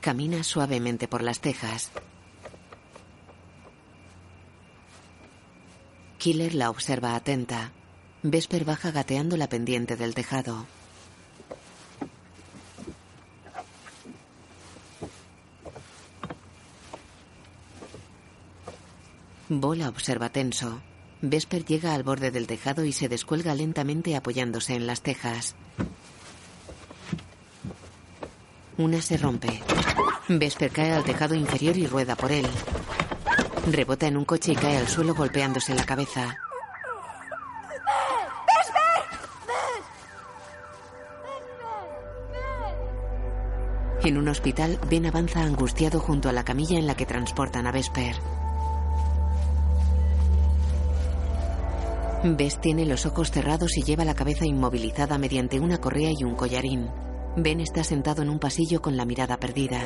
Camina suavemente por las tejas. Killer la observa atenta. Vesper baja gateando la pendiente del tejado. Bola observa tenso. Vesper llega al borde del tejado y se descuelga lentamente apoyándose en las tejas. Una se rompe. Vesper cae al tejado inferior y rueda por él. Rebota en un coche y cae al suelo golpeándose la cabeza. En un hospital, Ben avanza angustiado junto a la camilla en la que transportan a Vesper. Bess tiene los ojos cerrados y lleva la cabeza inmovilizada mediante una correa y un collarín. Ben está sentado en un pasillo con la mirada perdida.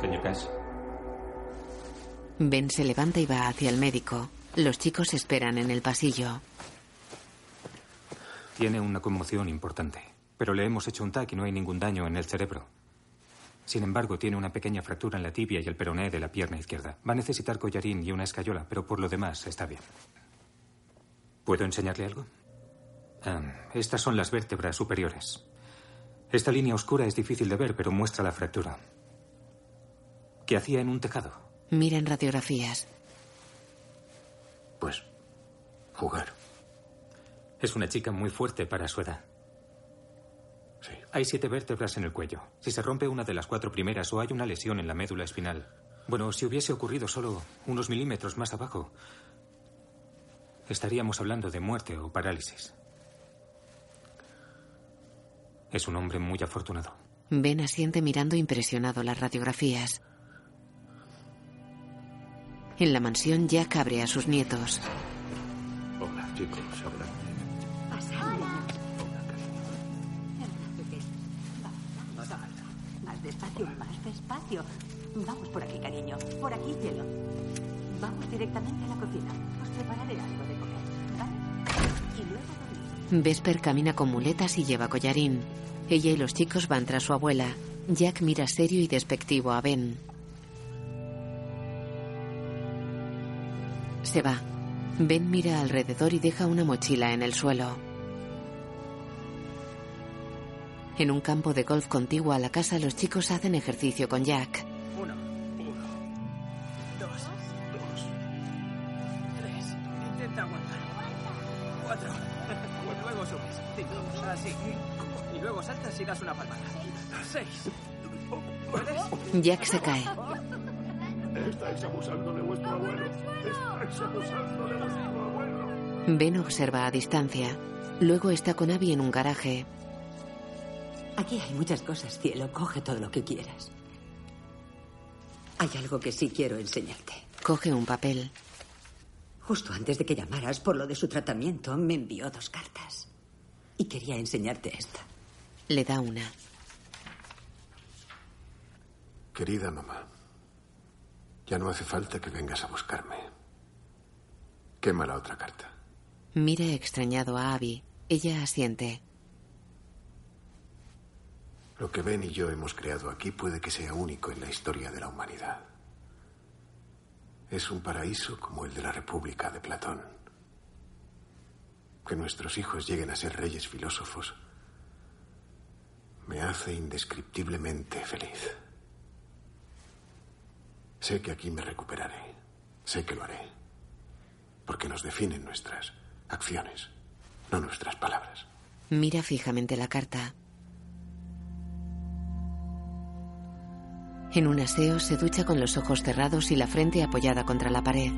Señor Cash. Ben se levanta y va hacia el médico. Los chicos esperan en el pasillo. Tiene una conmoción importante, pero le hemos hecho un TAC y no hay ningún daño en el cerebro. Sin embargo, tiene una pequeña fractura en la tibia y el peroné de la pierna izquierda. Va a necesitar collarín y una escayola, pero por lo demás está bien. ¿Puedo enseñarle algo? Ah, estas son las vértebras superiores. Esta línea oscura es difícil de ver, pero muestra la fractura. ¿Qué hacía en un tejado? Miren radiografías. Pues jugar. Es una chica muy fuerte para su edad. Sí. Hay siete vértebras en el cuello. Si se rompe una de las cuatro primeras o hay una lesión en la médula espinal. Bueno, si hubiese ocurrido solo unos milímetros más abajo, estaríamos hablando de muerte o parálisis. Es un hombre muy afortunado. Ben asiente mirando impresionado las radiografías. En la mansión, Jack abre a sus nietos. Hola, chicos. Vamos por aquí, cariño. Por aquí, cielo. Vamos directamente a la cocina. Os prepararé algo de comer. Y luego. Vesper camina con muletas y lleva collarín. Ella y los chicos van tras su abuela. Jack mira serio y despectivo a Ben. Se va. Ben mira alrededor y deja una mochila en el suelo. En un campo de golf contiguo a la casa, los chicos hacen ejercicio con Jack. Uno, uno, dos, dos, tres, intenta aguantar, cuatro, [LAUGHS] luego subes, cinco, así, y luego saltas y das una palmada, seis, ¿puedes? Jack se cae. Estáis abusando de vuestro abuelo. Estáis abusando de vuestro abuelo. Ben observa a distancia. Luego está con Abby en un garaje. Aquí hay muchas cosas, cielo. Coge todo lo que quieras. Hay algo que sí quiero enseñarte. Coge un papel. Justo antes de que llamaras por lo de su tratamiento, me envió dos cartas. Y quería enseñarte esta. Le da una. Querida mamá, ya no hace falta que vengas a buscarme. Quema la otra carta. Mira extrañado a Abby. Ella asiente. Lo que Ben y yo hemos creado aquí puede que sea único en la historia de la humanidad. Es un paraíso como el de la República de Platón. Que nuestros hijos lleguen a ser reyes filósofos me hace indescriptiblemente feliz. Sé que aquí me recuperaré. Sé que lo haré. Porque nos definen nuestras acciones, no nuestras palabras. Mira fijamente la carta. En un aseo se ducha con los ojos cerrados y la frente apoyada contra la pared.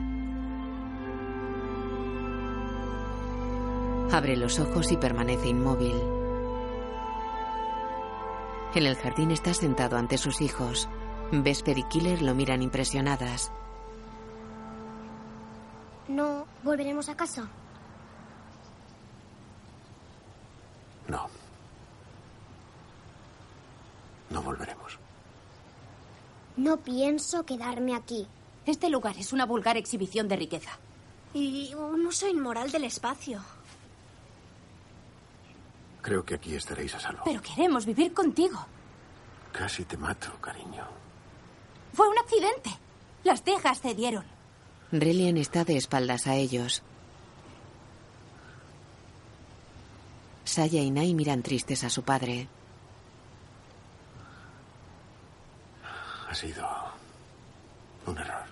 Abre los ojos y permanece inmóvil. En el jardín está sentado ante sus hijos. Vesper y Killer lo miran impresionadas. No, volveremos a casa. No. No volveremos. No pienso quedarme aquí. Este lugar es una vulgar exhibición de riqueza. Y un uso inmoral del espacio. Creo que aquí estaréis a salvo. Pero queremos vivir contigo. Casi te mato, cariño. Fue un accidente. Las tejas cedieron. Relian está de espaldas a ellos. Saya y Nai miran tristes a su padre. Sido un error.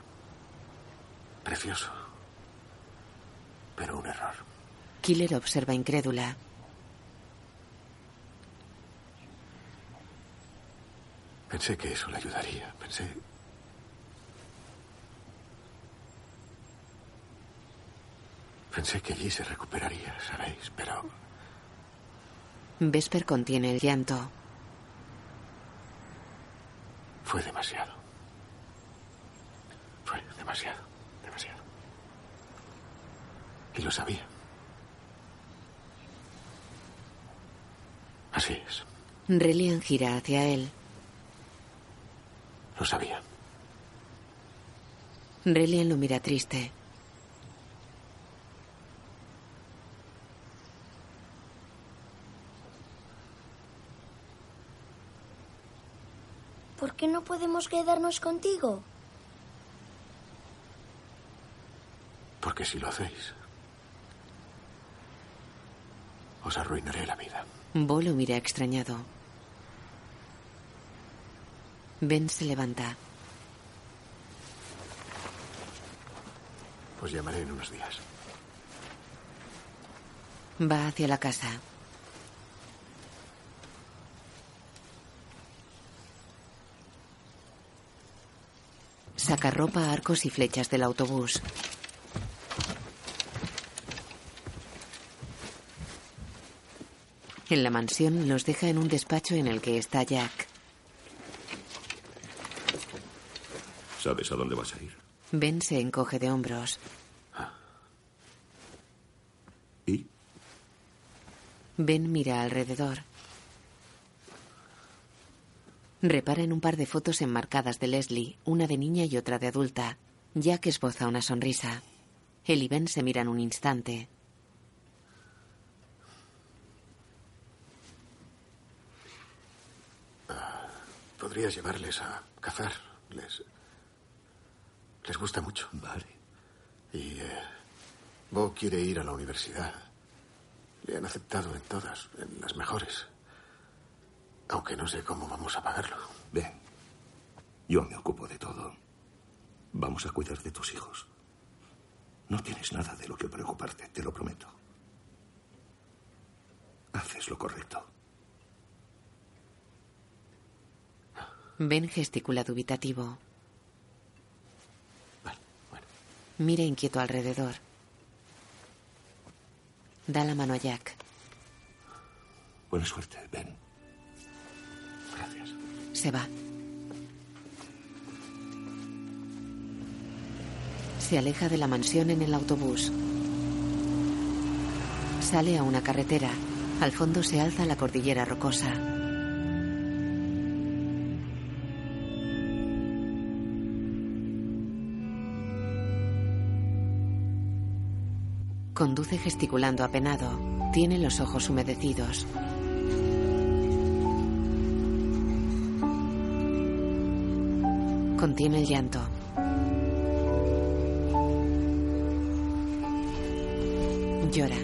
Precioso. Pero un error. Killer observa incrédula. Pensé que eso le ayudaría. Pensé. Pensé que allí se recuperaría, ¿sabéis? Pero Vesper contiene el llanto. Fue demasiado. Fue demasiado, demasiado. Y lo sabía. Así es, Relian gira hacia él. lo sabía. Relian lo mira triste. ¿Por qué no podemos quedarnos contigo? Porque si lo hacéis, os arruinaré la vida. Bo lo mira extrañado. Ben se levanta. Os llamaré en unos días. Va hacia la casa. Saca ropa, arcos y flechas del autobús. En la mansión los deja en un despacho en el que está Jack. ¿Sabes a dónde vas a ir? Ben se encoge de hombros. ¿Y? Ben mira alrededor. Repara en un par de fotos enmarcadas de Leslie, una de niña y otra de adulta. Jack esboza una sonrisa. Él y Ben se miran un instante. Podrías llevarles a cazar. Les. Les gusta mucho. Vale. Y. eh, Bo quiere ir a la universidad. Le han aceptado en todas, en las mejores. Aunque no sé cómo vamos a pagarlo. Ven. Yo me ocupo de todo. Vamos a cuidar de tus hijos. No tienes nada de lo que preocuparte, te lo prometo. Haces lo correcto. Ben gesticula dubitativo. Mira inquieto alrededor. Da la mano a Jack. Buena suerte, Ben. Se va. Se aleja de la mansión en el autobús. Sale a una carretera. Al fondo se alza la cordillera rocosa. Conduce gesticulando apenado. Tiene los ojos humedecidos. Contiene el llanto. Llora.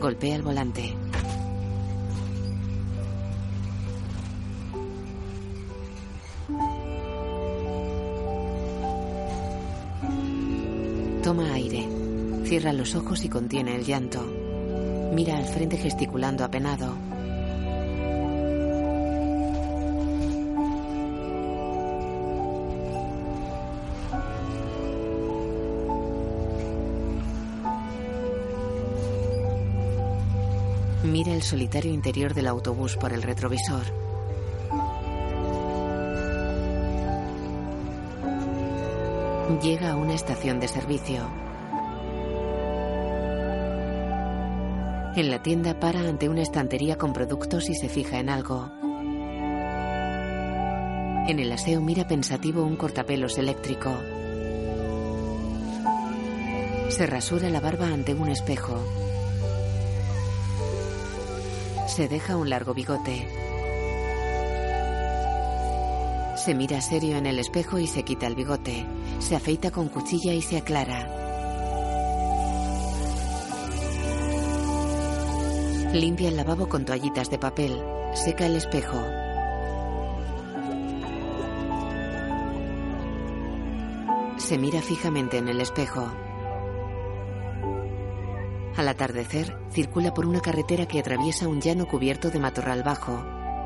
Golpea el volante. Toma aire. Cierra los ojos y contiene el llanto. Mira al frente gesticulando apenado. El solitario interior del autobús por el retrovisor. Llega a una estación de servicio. En la tienda para ante una estantería con productos y se fija en algo. En el aseo mira pensativo un cortapelos eléctrico. Se rasura la barba ante un espejo. Se deja un largo bigote. Se mira serio en el espejo y se quita el bigote. Se afeita con cuchilla y se aclara. Limpia el lavabo con toallitas de papel. Seca el espejo. Se mira fijamente en el espejo. Al atardecer, circula por una carretera que atraviesa un llano cubierto de matorral bajo.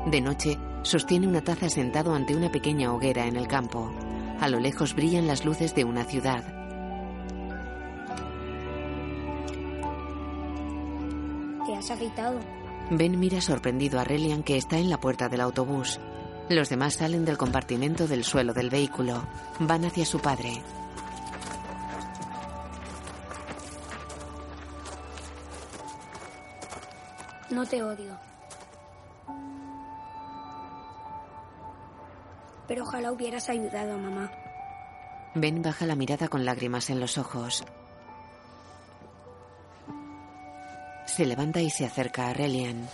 De noche, sostiene una taza sentado ante una pequeña hoguera en el campo. A lo lejos brillan las luces de una ciudad. ¿Te has afeitado? Ben mira sorprendido a Relian que está en la puerta del autobús. Los demás salen del compartimento del suelo del vehículo. Van hacia su padre. No te odio. Pero ojalá hubieras ayudado a mamá. Ben baja la mirada con lágrimas en los ojos. Se levanta y se acerca a Relian.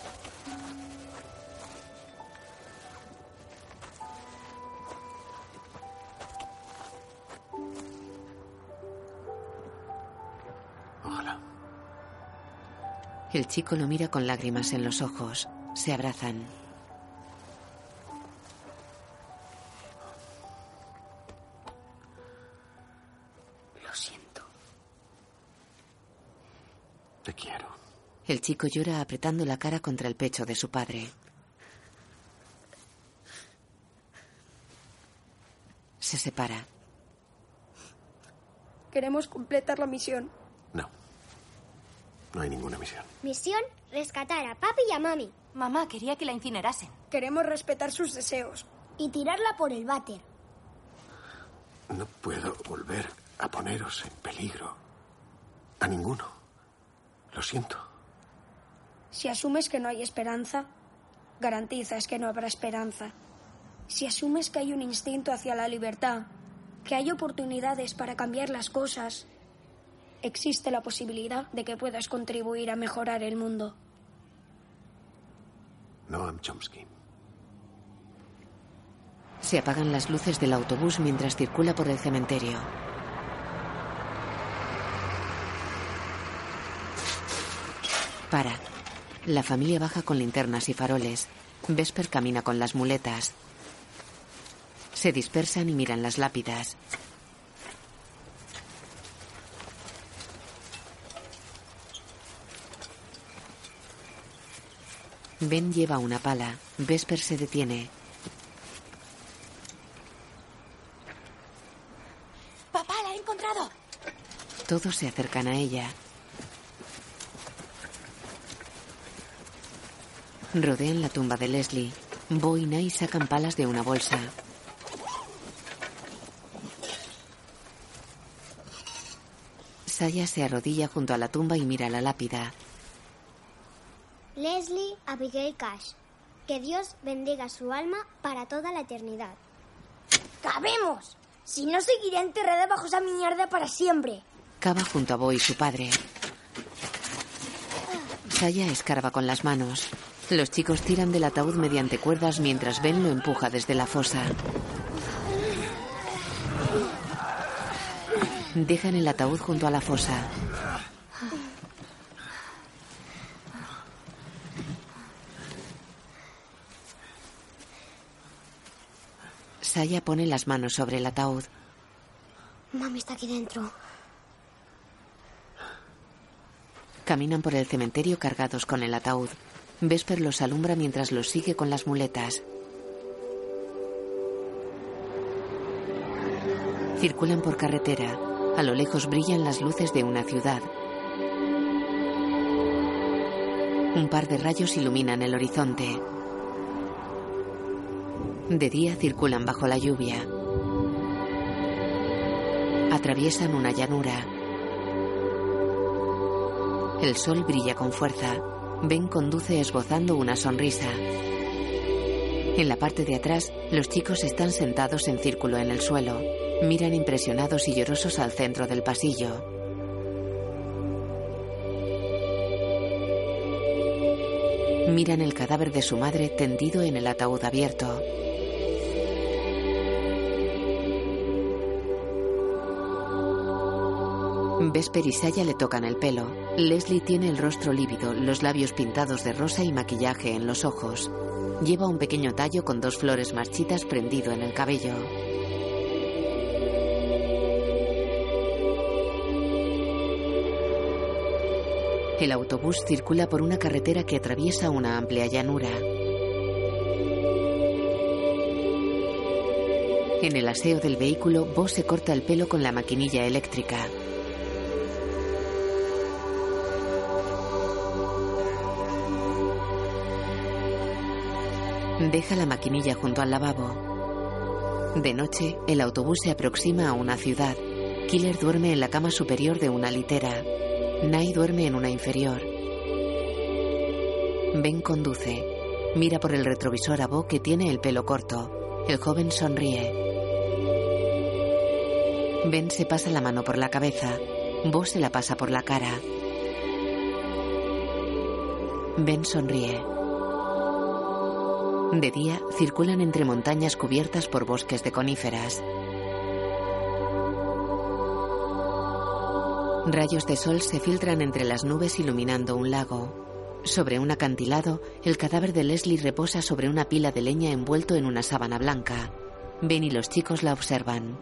El chico lo mira con lágrimas en los ojos. Se abrazan. Lo siento. Te quiero. El chico llora apretando la cara contra el pecho de su padre. Se separa. Queremos completar la misión. No. No hay ninguna misión. Misión, rescatar a papi y a mami. Mamá quería que la incinerasen. Queremos respetar sus deseos. Y tirarla por el váter. No puedo volver a poneros en peligro. A ninguno. Lo siento. Si asumes que no hay esperanza, garantizas que no habrá esperanza. Si asumes que hay un instinto hacia la libertad, que hay oportunidades para cambiar las cosas, existe la posibilidad de que puedas contribuir a mejorar el mundo. Noam Chomsky. Se apagan las luces del autobús mientras circula por el cementerio. Para. La familia baja con linternas y faroles. Vesper camina con las muletas. Se dispersan y miran las lápidas. Ben lleva una pala. Vesper se detiene. Papá, la he encontrado. Todos se acercan a ella. Rodean la tumba de Leslie. Bo y Nai sacan palas de una bolsa. Saya se arrodilla junto a la tumba y mira la lápida. Leslie Abigail Cash. Que Dios bendiga su alma para toda la eternidad. ¡Cabemos! Si no, seguiré enterrada bajo esa mierda para siempre. Cava junto a Bo y su padre. Saya escarba con las manos. Los chicos tiran del ataúd mediante cuerdas mientras Ben lo empuja desde la fosa. Dejan el ataúd junto a la fosa. Saya pone las manos sobre el ataúd. Mami está aquí dentro. Caminan por el cementerio cargados con el ataúd. Vesper los alumbra mientras los sigue con las muletas. Circulan por carretera. A lo lejos brillan las luces de una ciudad. Un par de rayos iluminan el horizonte. De día circulan bajo la lluvia. Atraviesan una llanura. El sol brilla con fuerza. Ben conduce esbozando una sonrisa. En la parte de atrás, los chicos están sentados en círculo en el suelo. Miran impresionados y llorosos al centro del pasillo. Miran el cadáver de su madre tendido en el ataúd abierto. Vesper y Saya le tocan el pelo. Leslie tiene el rostro lívido, los labios pintados de rosa y maquillaje en los ojos. Lleva un pequeño tallo con dos flores marchitas prendido en el cabello. El autobús circula por una carretera que atraviesa una amplia llanura. En el aseo del vehículo, Bo se corta el pelo con la maquinilla eléctrica. Deja la maquinilla junto al lavabo. De noche, el autobús se aproxima a una ciudad. Killer duerme en la cama superior de una litera. Nai duerme en una inferior. Ben conduce. Mira por el retrovisor a Bo que tiene el pelo corto. El joven sonríe. Ben se pasa la mano por la cabeza. Bo se la pasa por la cara. Ben sonríe. De día circulan entre montañas cubiertas por bosques de coníferas. Rayos de sol se filtran entre las nubes iluminando un lago. Sobre un acantilado, el cadáver de Leslie reposa sobre una pila de leña envuelto en una sábana blanca. Ben y los chicos la observan.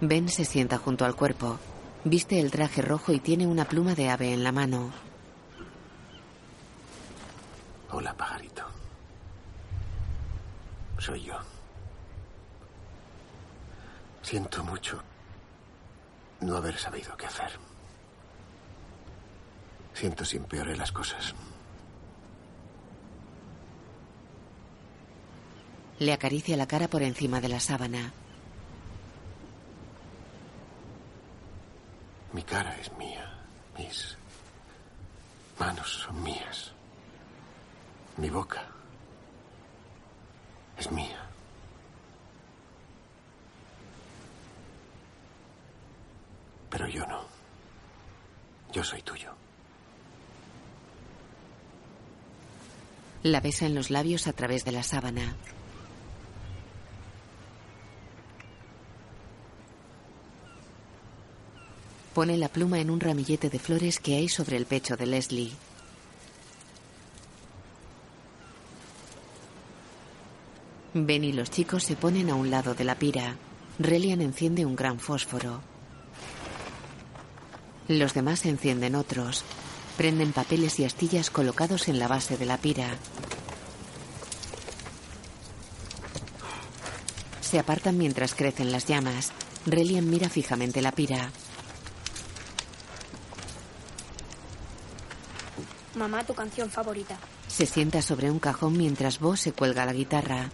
Ben se sienta junto al cuerpo. Viste el traje rojo y tiene una pluma de ave en la mano. Hola, pajarito. Soy yo. Siento mucho no haber sabido qué hacer. Siento si empeoré las cosas. Le acaricia la cara por encima de la sábana. Mi cara es mía. Mis manos son mías. Mi boca es mía. Pero yo no. Yo soy tuyo. La besa en los labios a través de la sábana. Pone la pluma en un ramillete de flores que hay sobre el pecho de Leslie. Ben y los chicos se ponen a un lado de la pira. Relian enciende un gran fósforo. Los demás encienden otros. Prenden papeles y astillas colocados en la base de la pira. Se apartan mientras crecen las llamas. Relian mira fijamente la pira. Mamá, tu canción favorita. Se sienta sobre un cajón mientras Bo se cuelga la guitarra.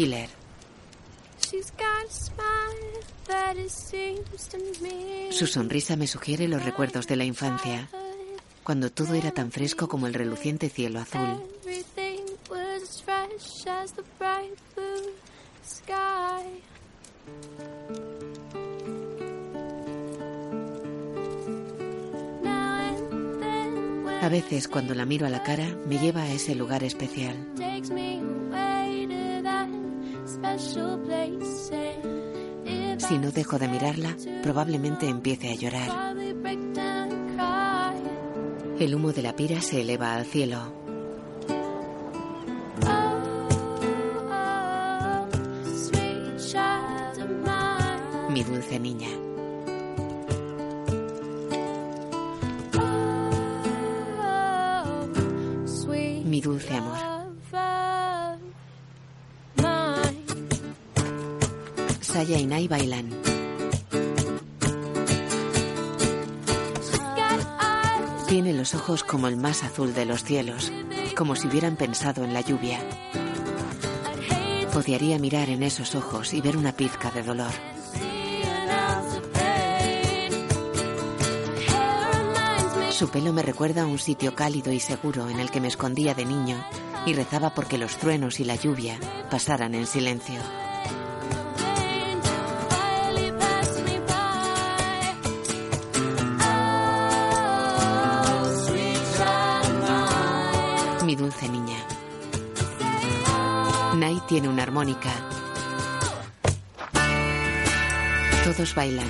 Killer. Su sonrisa me sugiere los recuerdos de la infancia, cuando todo era tan fresco como el reluciente cielo azul. A veces cuando la miro a la cara me lleva a ese lugar especial. Si no dejo de mirarla, probablemente empiece a llorar. El humo de la pira se eleva al cielo. Mi dulce niña. Y Nai bailan. Tiene los ojos como el más azul de los cielos, como si hubieran pensado en la lluvia. Odiaría mirar en esos ojos y ver una pizca de dolor. Su pelo me recuerda a un sitio cálido y seguro en el que me escondía de niño y rezaba porque los truenos y la lluvia pasaran en silencio. Mi dulce niña. Nai tiene una armónica. Todos bailan.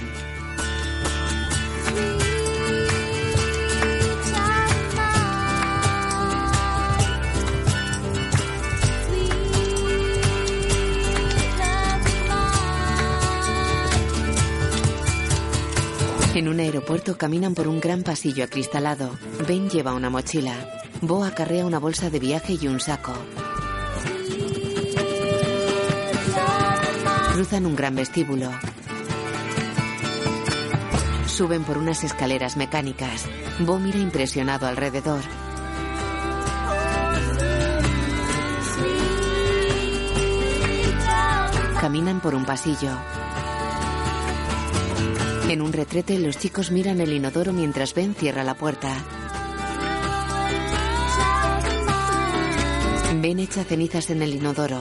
En un aeropuerto caminan por un gran pasillo acristalado. Ben lleva una mochila. Bo acarrea una bolsa de viaje y un saco. Cruzan un gran vestíbulo. Suben por unas escaleras mecánicas. Bo mira impresionado alrededor. Caminan por un pasillo. En un retrete, los chicos miran el inodoro mientras Ben cierra la puerta. Ben echa cenizas en el inodoro.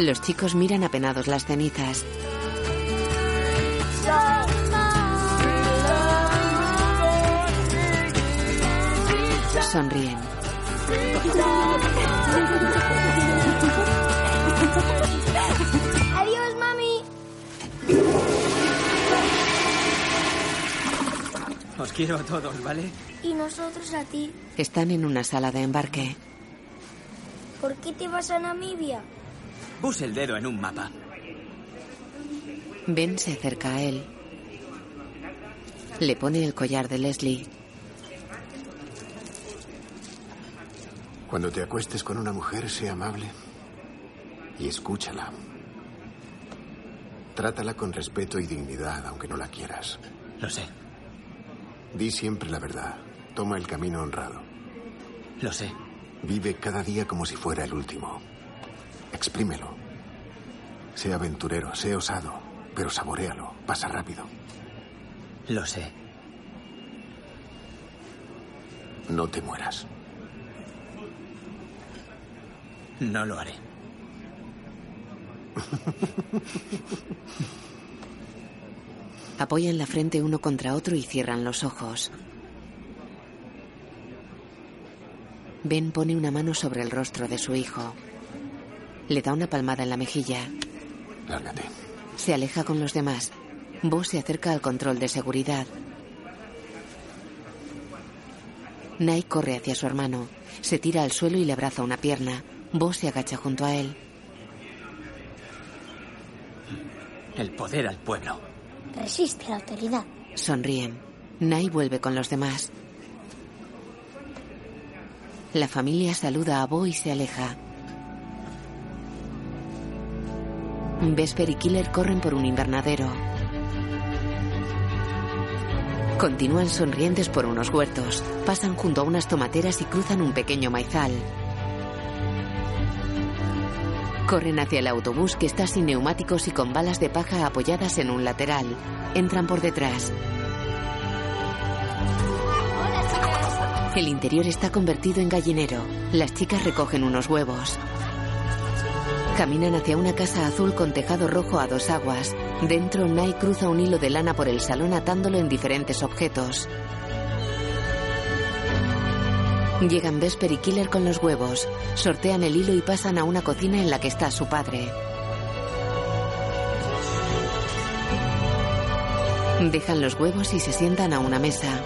Los chicos miran apenados las cenizas. Sonríen. Quiero a todos, ¿vale? Y nosotros a ti. Están en una sala de embarque. ¿Por qué te vas a Namibia? Puse el dedo en un mapa. Ben se acerca a él. Le pone el collar de Leslie. Cuando te acuestes con una mujer, sé amable y escúchala. Trátala con respeto y dignidad, aunque no la quieras. Lo sé, Di siempre la verdad. Toma el camino honrado. lo sé. Vive cada día como si fuera el último. Exprímelo. Sé aventurero, sé osado, pero saboréalo. Pasa rápido. Lo sé. No te mueras. No lo haré. [LAUGHS] Apoyan la frente uno contra otro y cierran los ojos. Ben pone una mano sobre el rostro de su hijo. Le da una palmada en la mejilla. Lárgate. Se aleja con los demás. Bo se acerca al control de seguridad. Nai corre hacia su hermano. Se tira al suelo y le abraza una pierna. Bo se agacha junto a él. El poder al pueblo. Resiste la autoridad. Sonríen. Nai vuelve con los demás. La familia saluda a Bo y se aleja. Vesper y Killer corren por un invernadero. Continúan sonrientes por unos huertos, pasan junto a unas tomateras y cruzan un pequeño maizal. Corren hacia el autobús que está sin neumáticos y con balas de paja apoyadas en un lateral. Entran por detrás. El interior está convertido en gallinero. Las chicas recogen unos huevos. Caminan hacia una casa azul con tejado rojo a dos aguas. Dentro, Nai cruza un hilo de lana por el salón atándolo en diferentes objetos. Llegan Vesper y Killer con los huevos. Sortean el hilo y pasan a una cocina en la que está su padre. Dejan los huevos y se sientan a una mesa.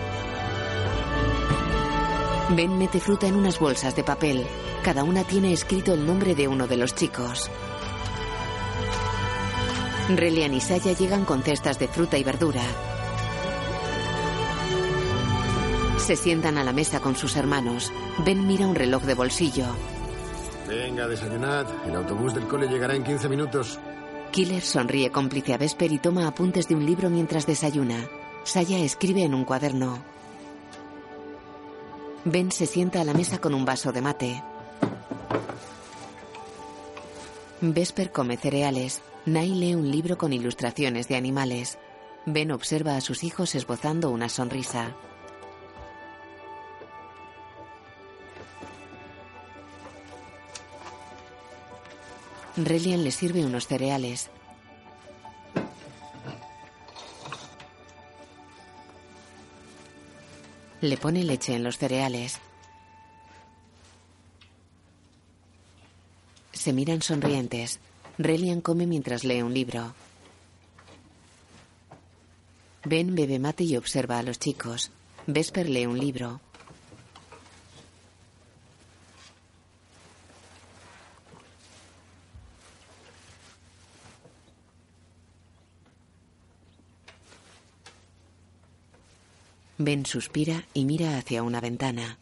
Ben mete fruta en unas bolsas de papel. Cada una tiene escrito el nombre de uno de los chicos. Relian y Saya llegan con cestas de fruta y verdura. Se sientan a la mesa con sus hermanos. Ben mira un reloj de bolsillo. Venga, desayunad. El autobús del cole llegará en 15 minutos. Killer sonríe cómplice a Vesper y toma apuntes de un libro mientras desayuna. Saya escribe en un cuaderno. Ben se sienta a la mesa con un vaso de mate. Vesper come cereales. Nai lee un libro con ilustraciones de animales. Ben observa a sus hijos esbozando una sonrisa. Relian le sirve unos cereales. Le pone leche en los cereales. Se miran sonrientes. Relian come mientras lee un libro. Ben bebe mate y observa a los chicos. Vesper lee un libro. Ben suspira y mira hacia una ventana.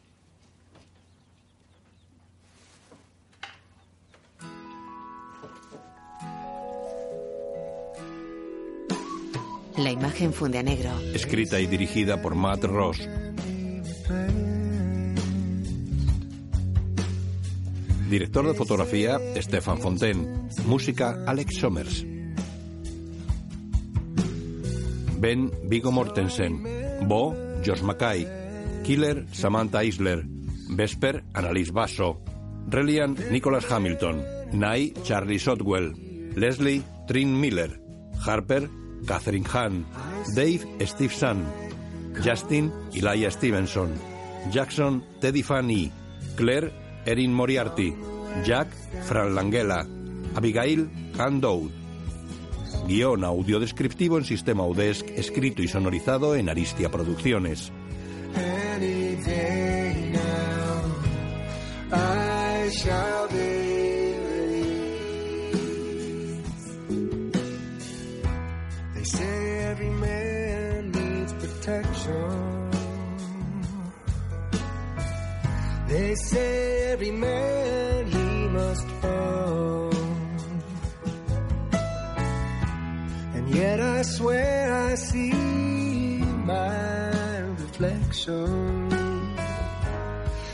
La imagen funde a negro. Escrita y dirigida por Matt Ross. Director de fotografía, Stefan Fontaine. Música, Alex Somers. Ben Vigo Mortensen. Bo, Josh Mackay. Killer, Samantha Isler. Vesper, Annalise Basso. Relian, Nicholas Hamilton. Nye, Charlie Sotwell. Leslie, Trin Miller. Harper, Catherine Hahn. Dave, Steve Sun. Justin, Elijah Stevenson. Jackson, Teddy Fanny. Claire, Erin Moriarty. Jack, Fran Langella. Abigail, Han Dowd. Guión audiodescriptivo en sistema UDESC, escrito y sonorizado en Aristia Producciones. They say every man I swear I see my reflection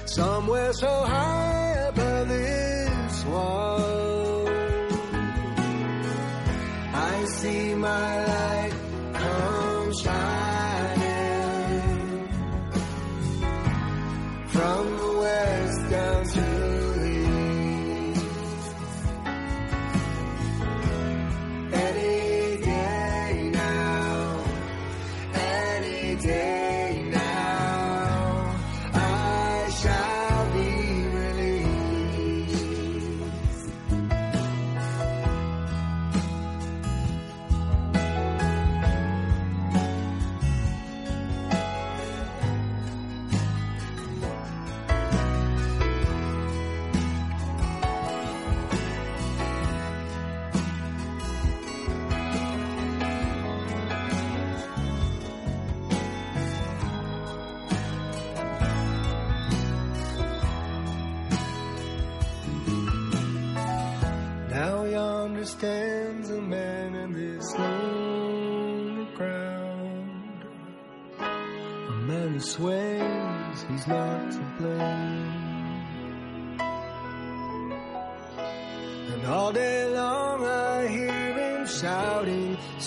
somewhere so high above this wall. I see my light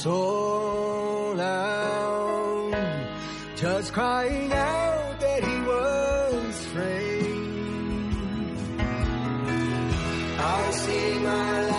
so loud, just crying out that he was framed. I see my light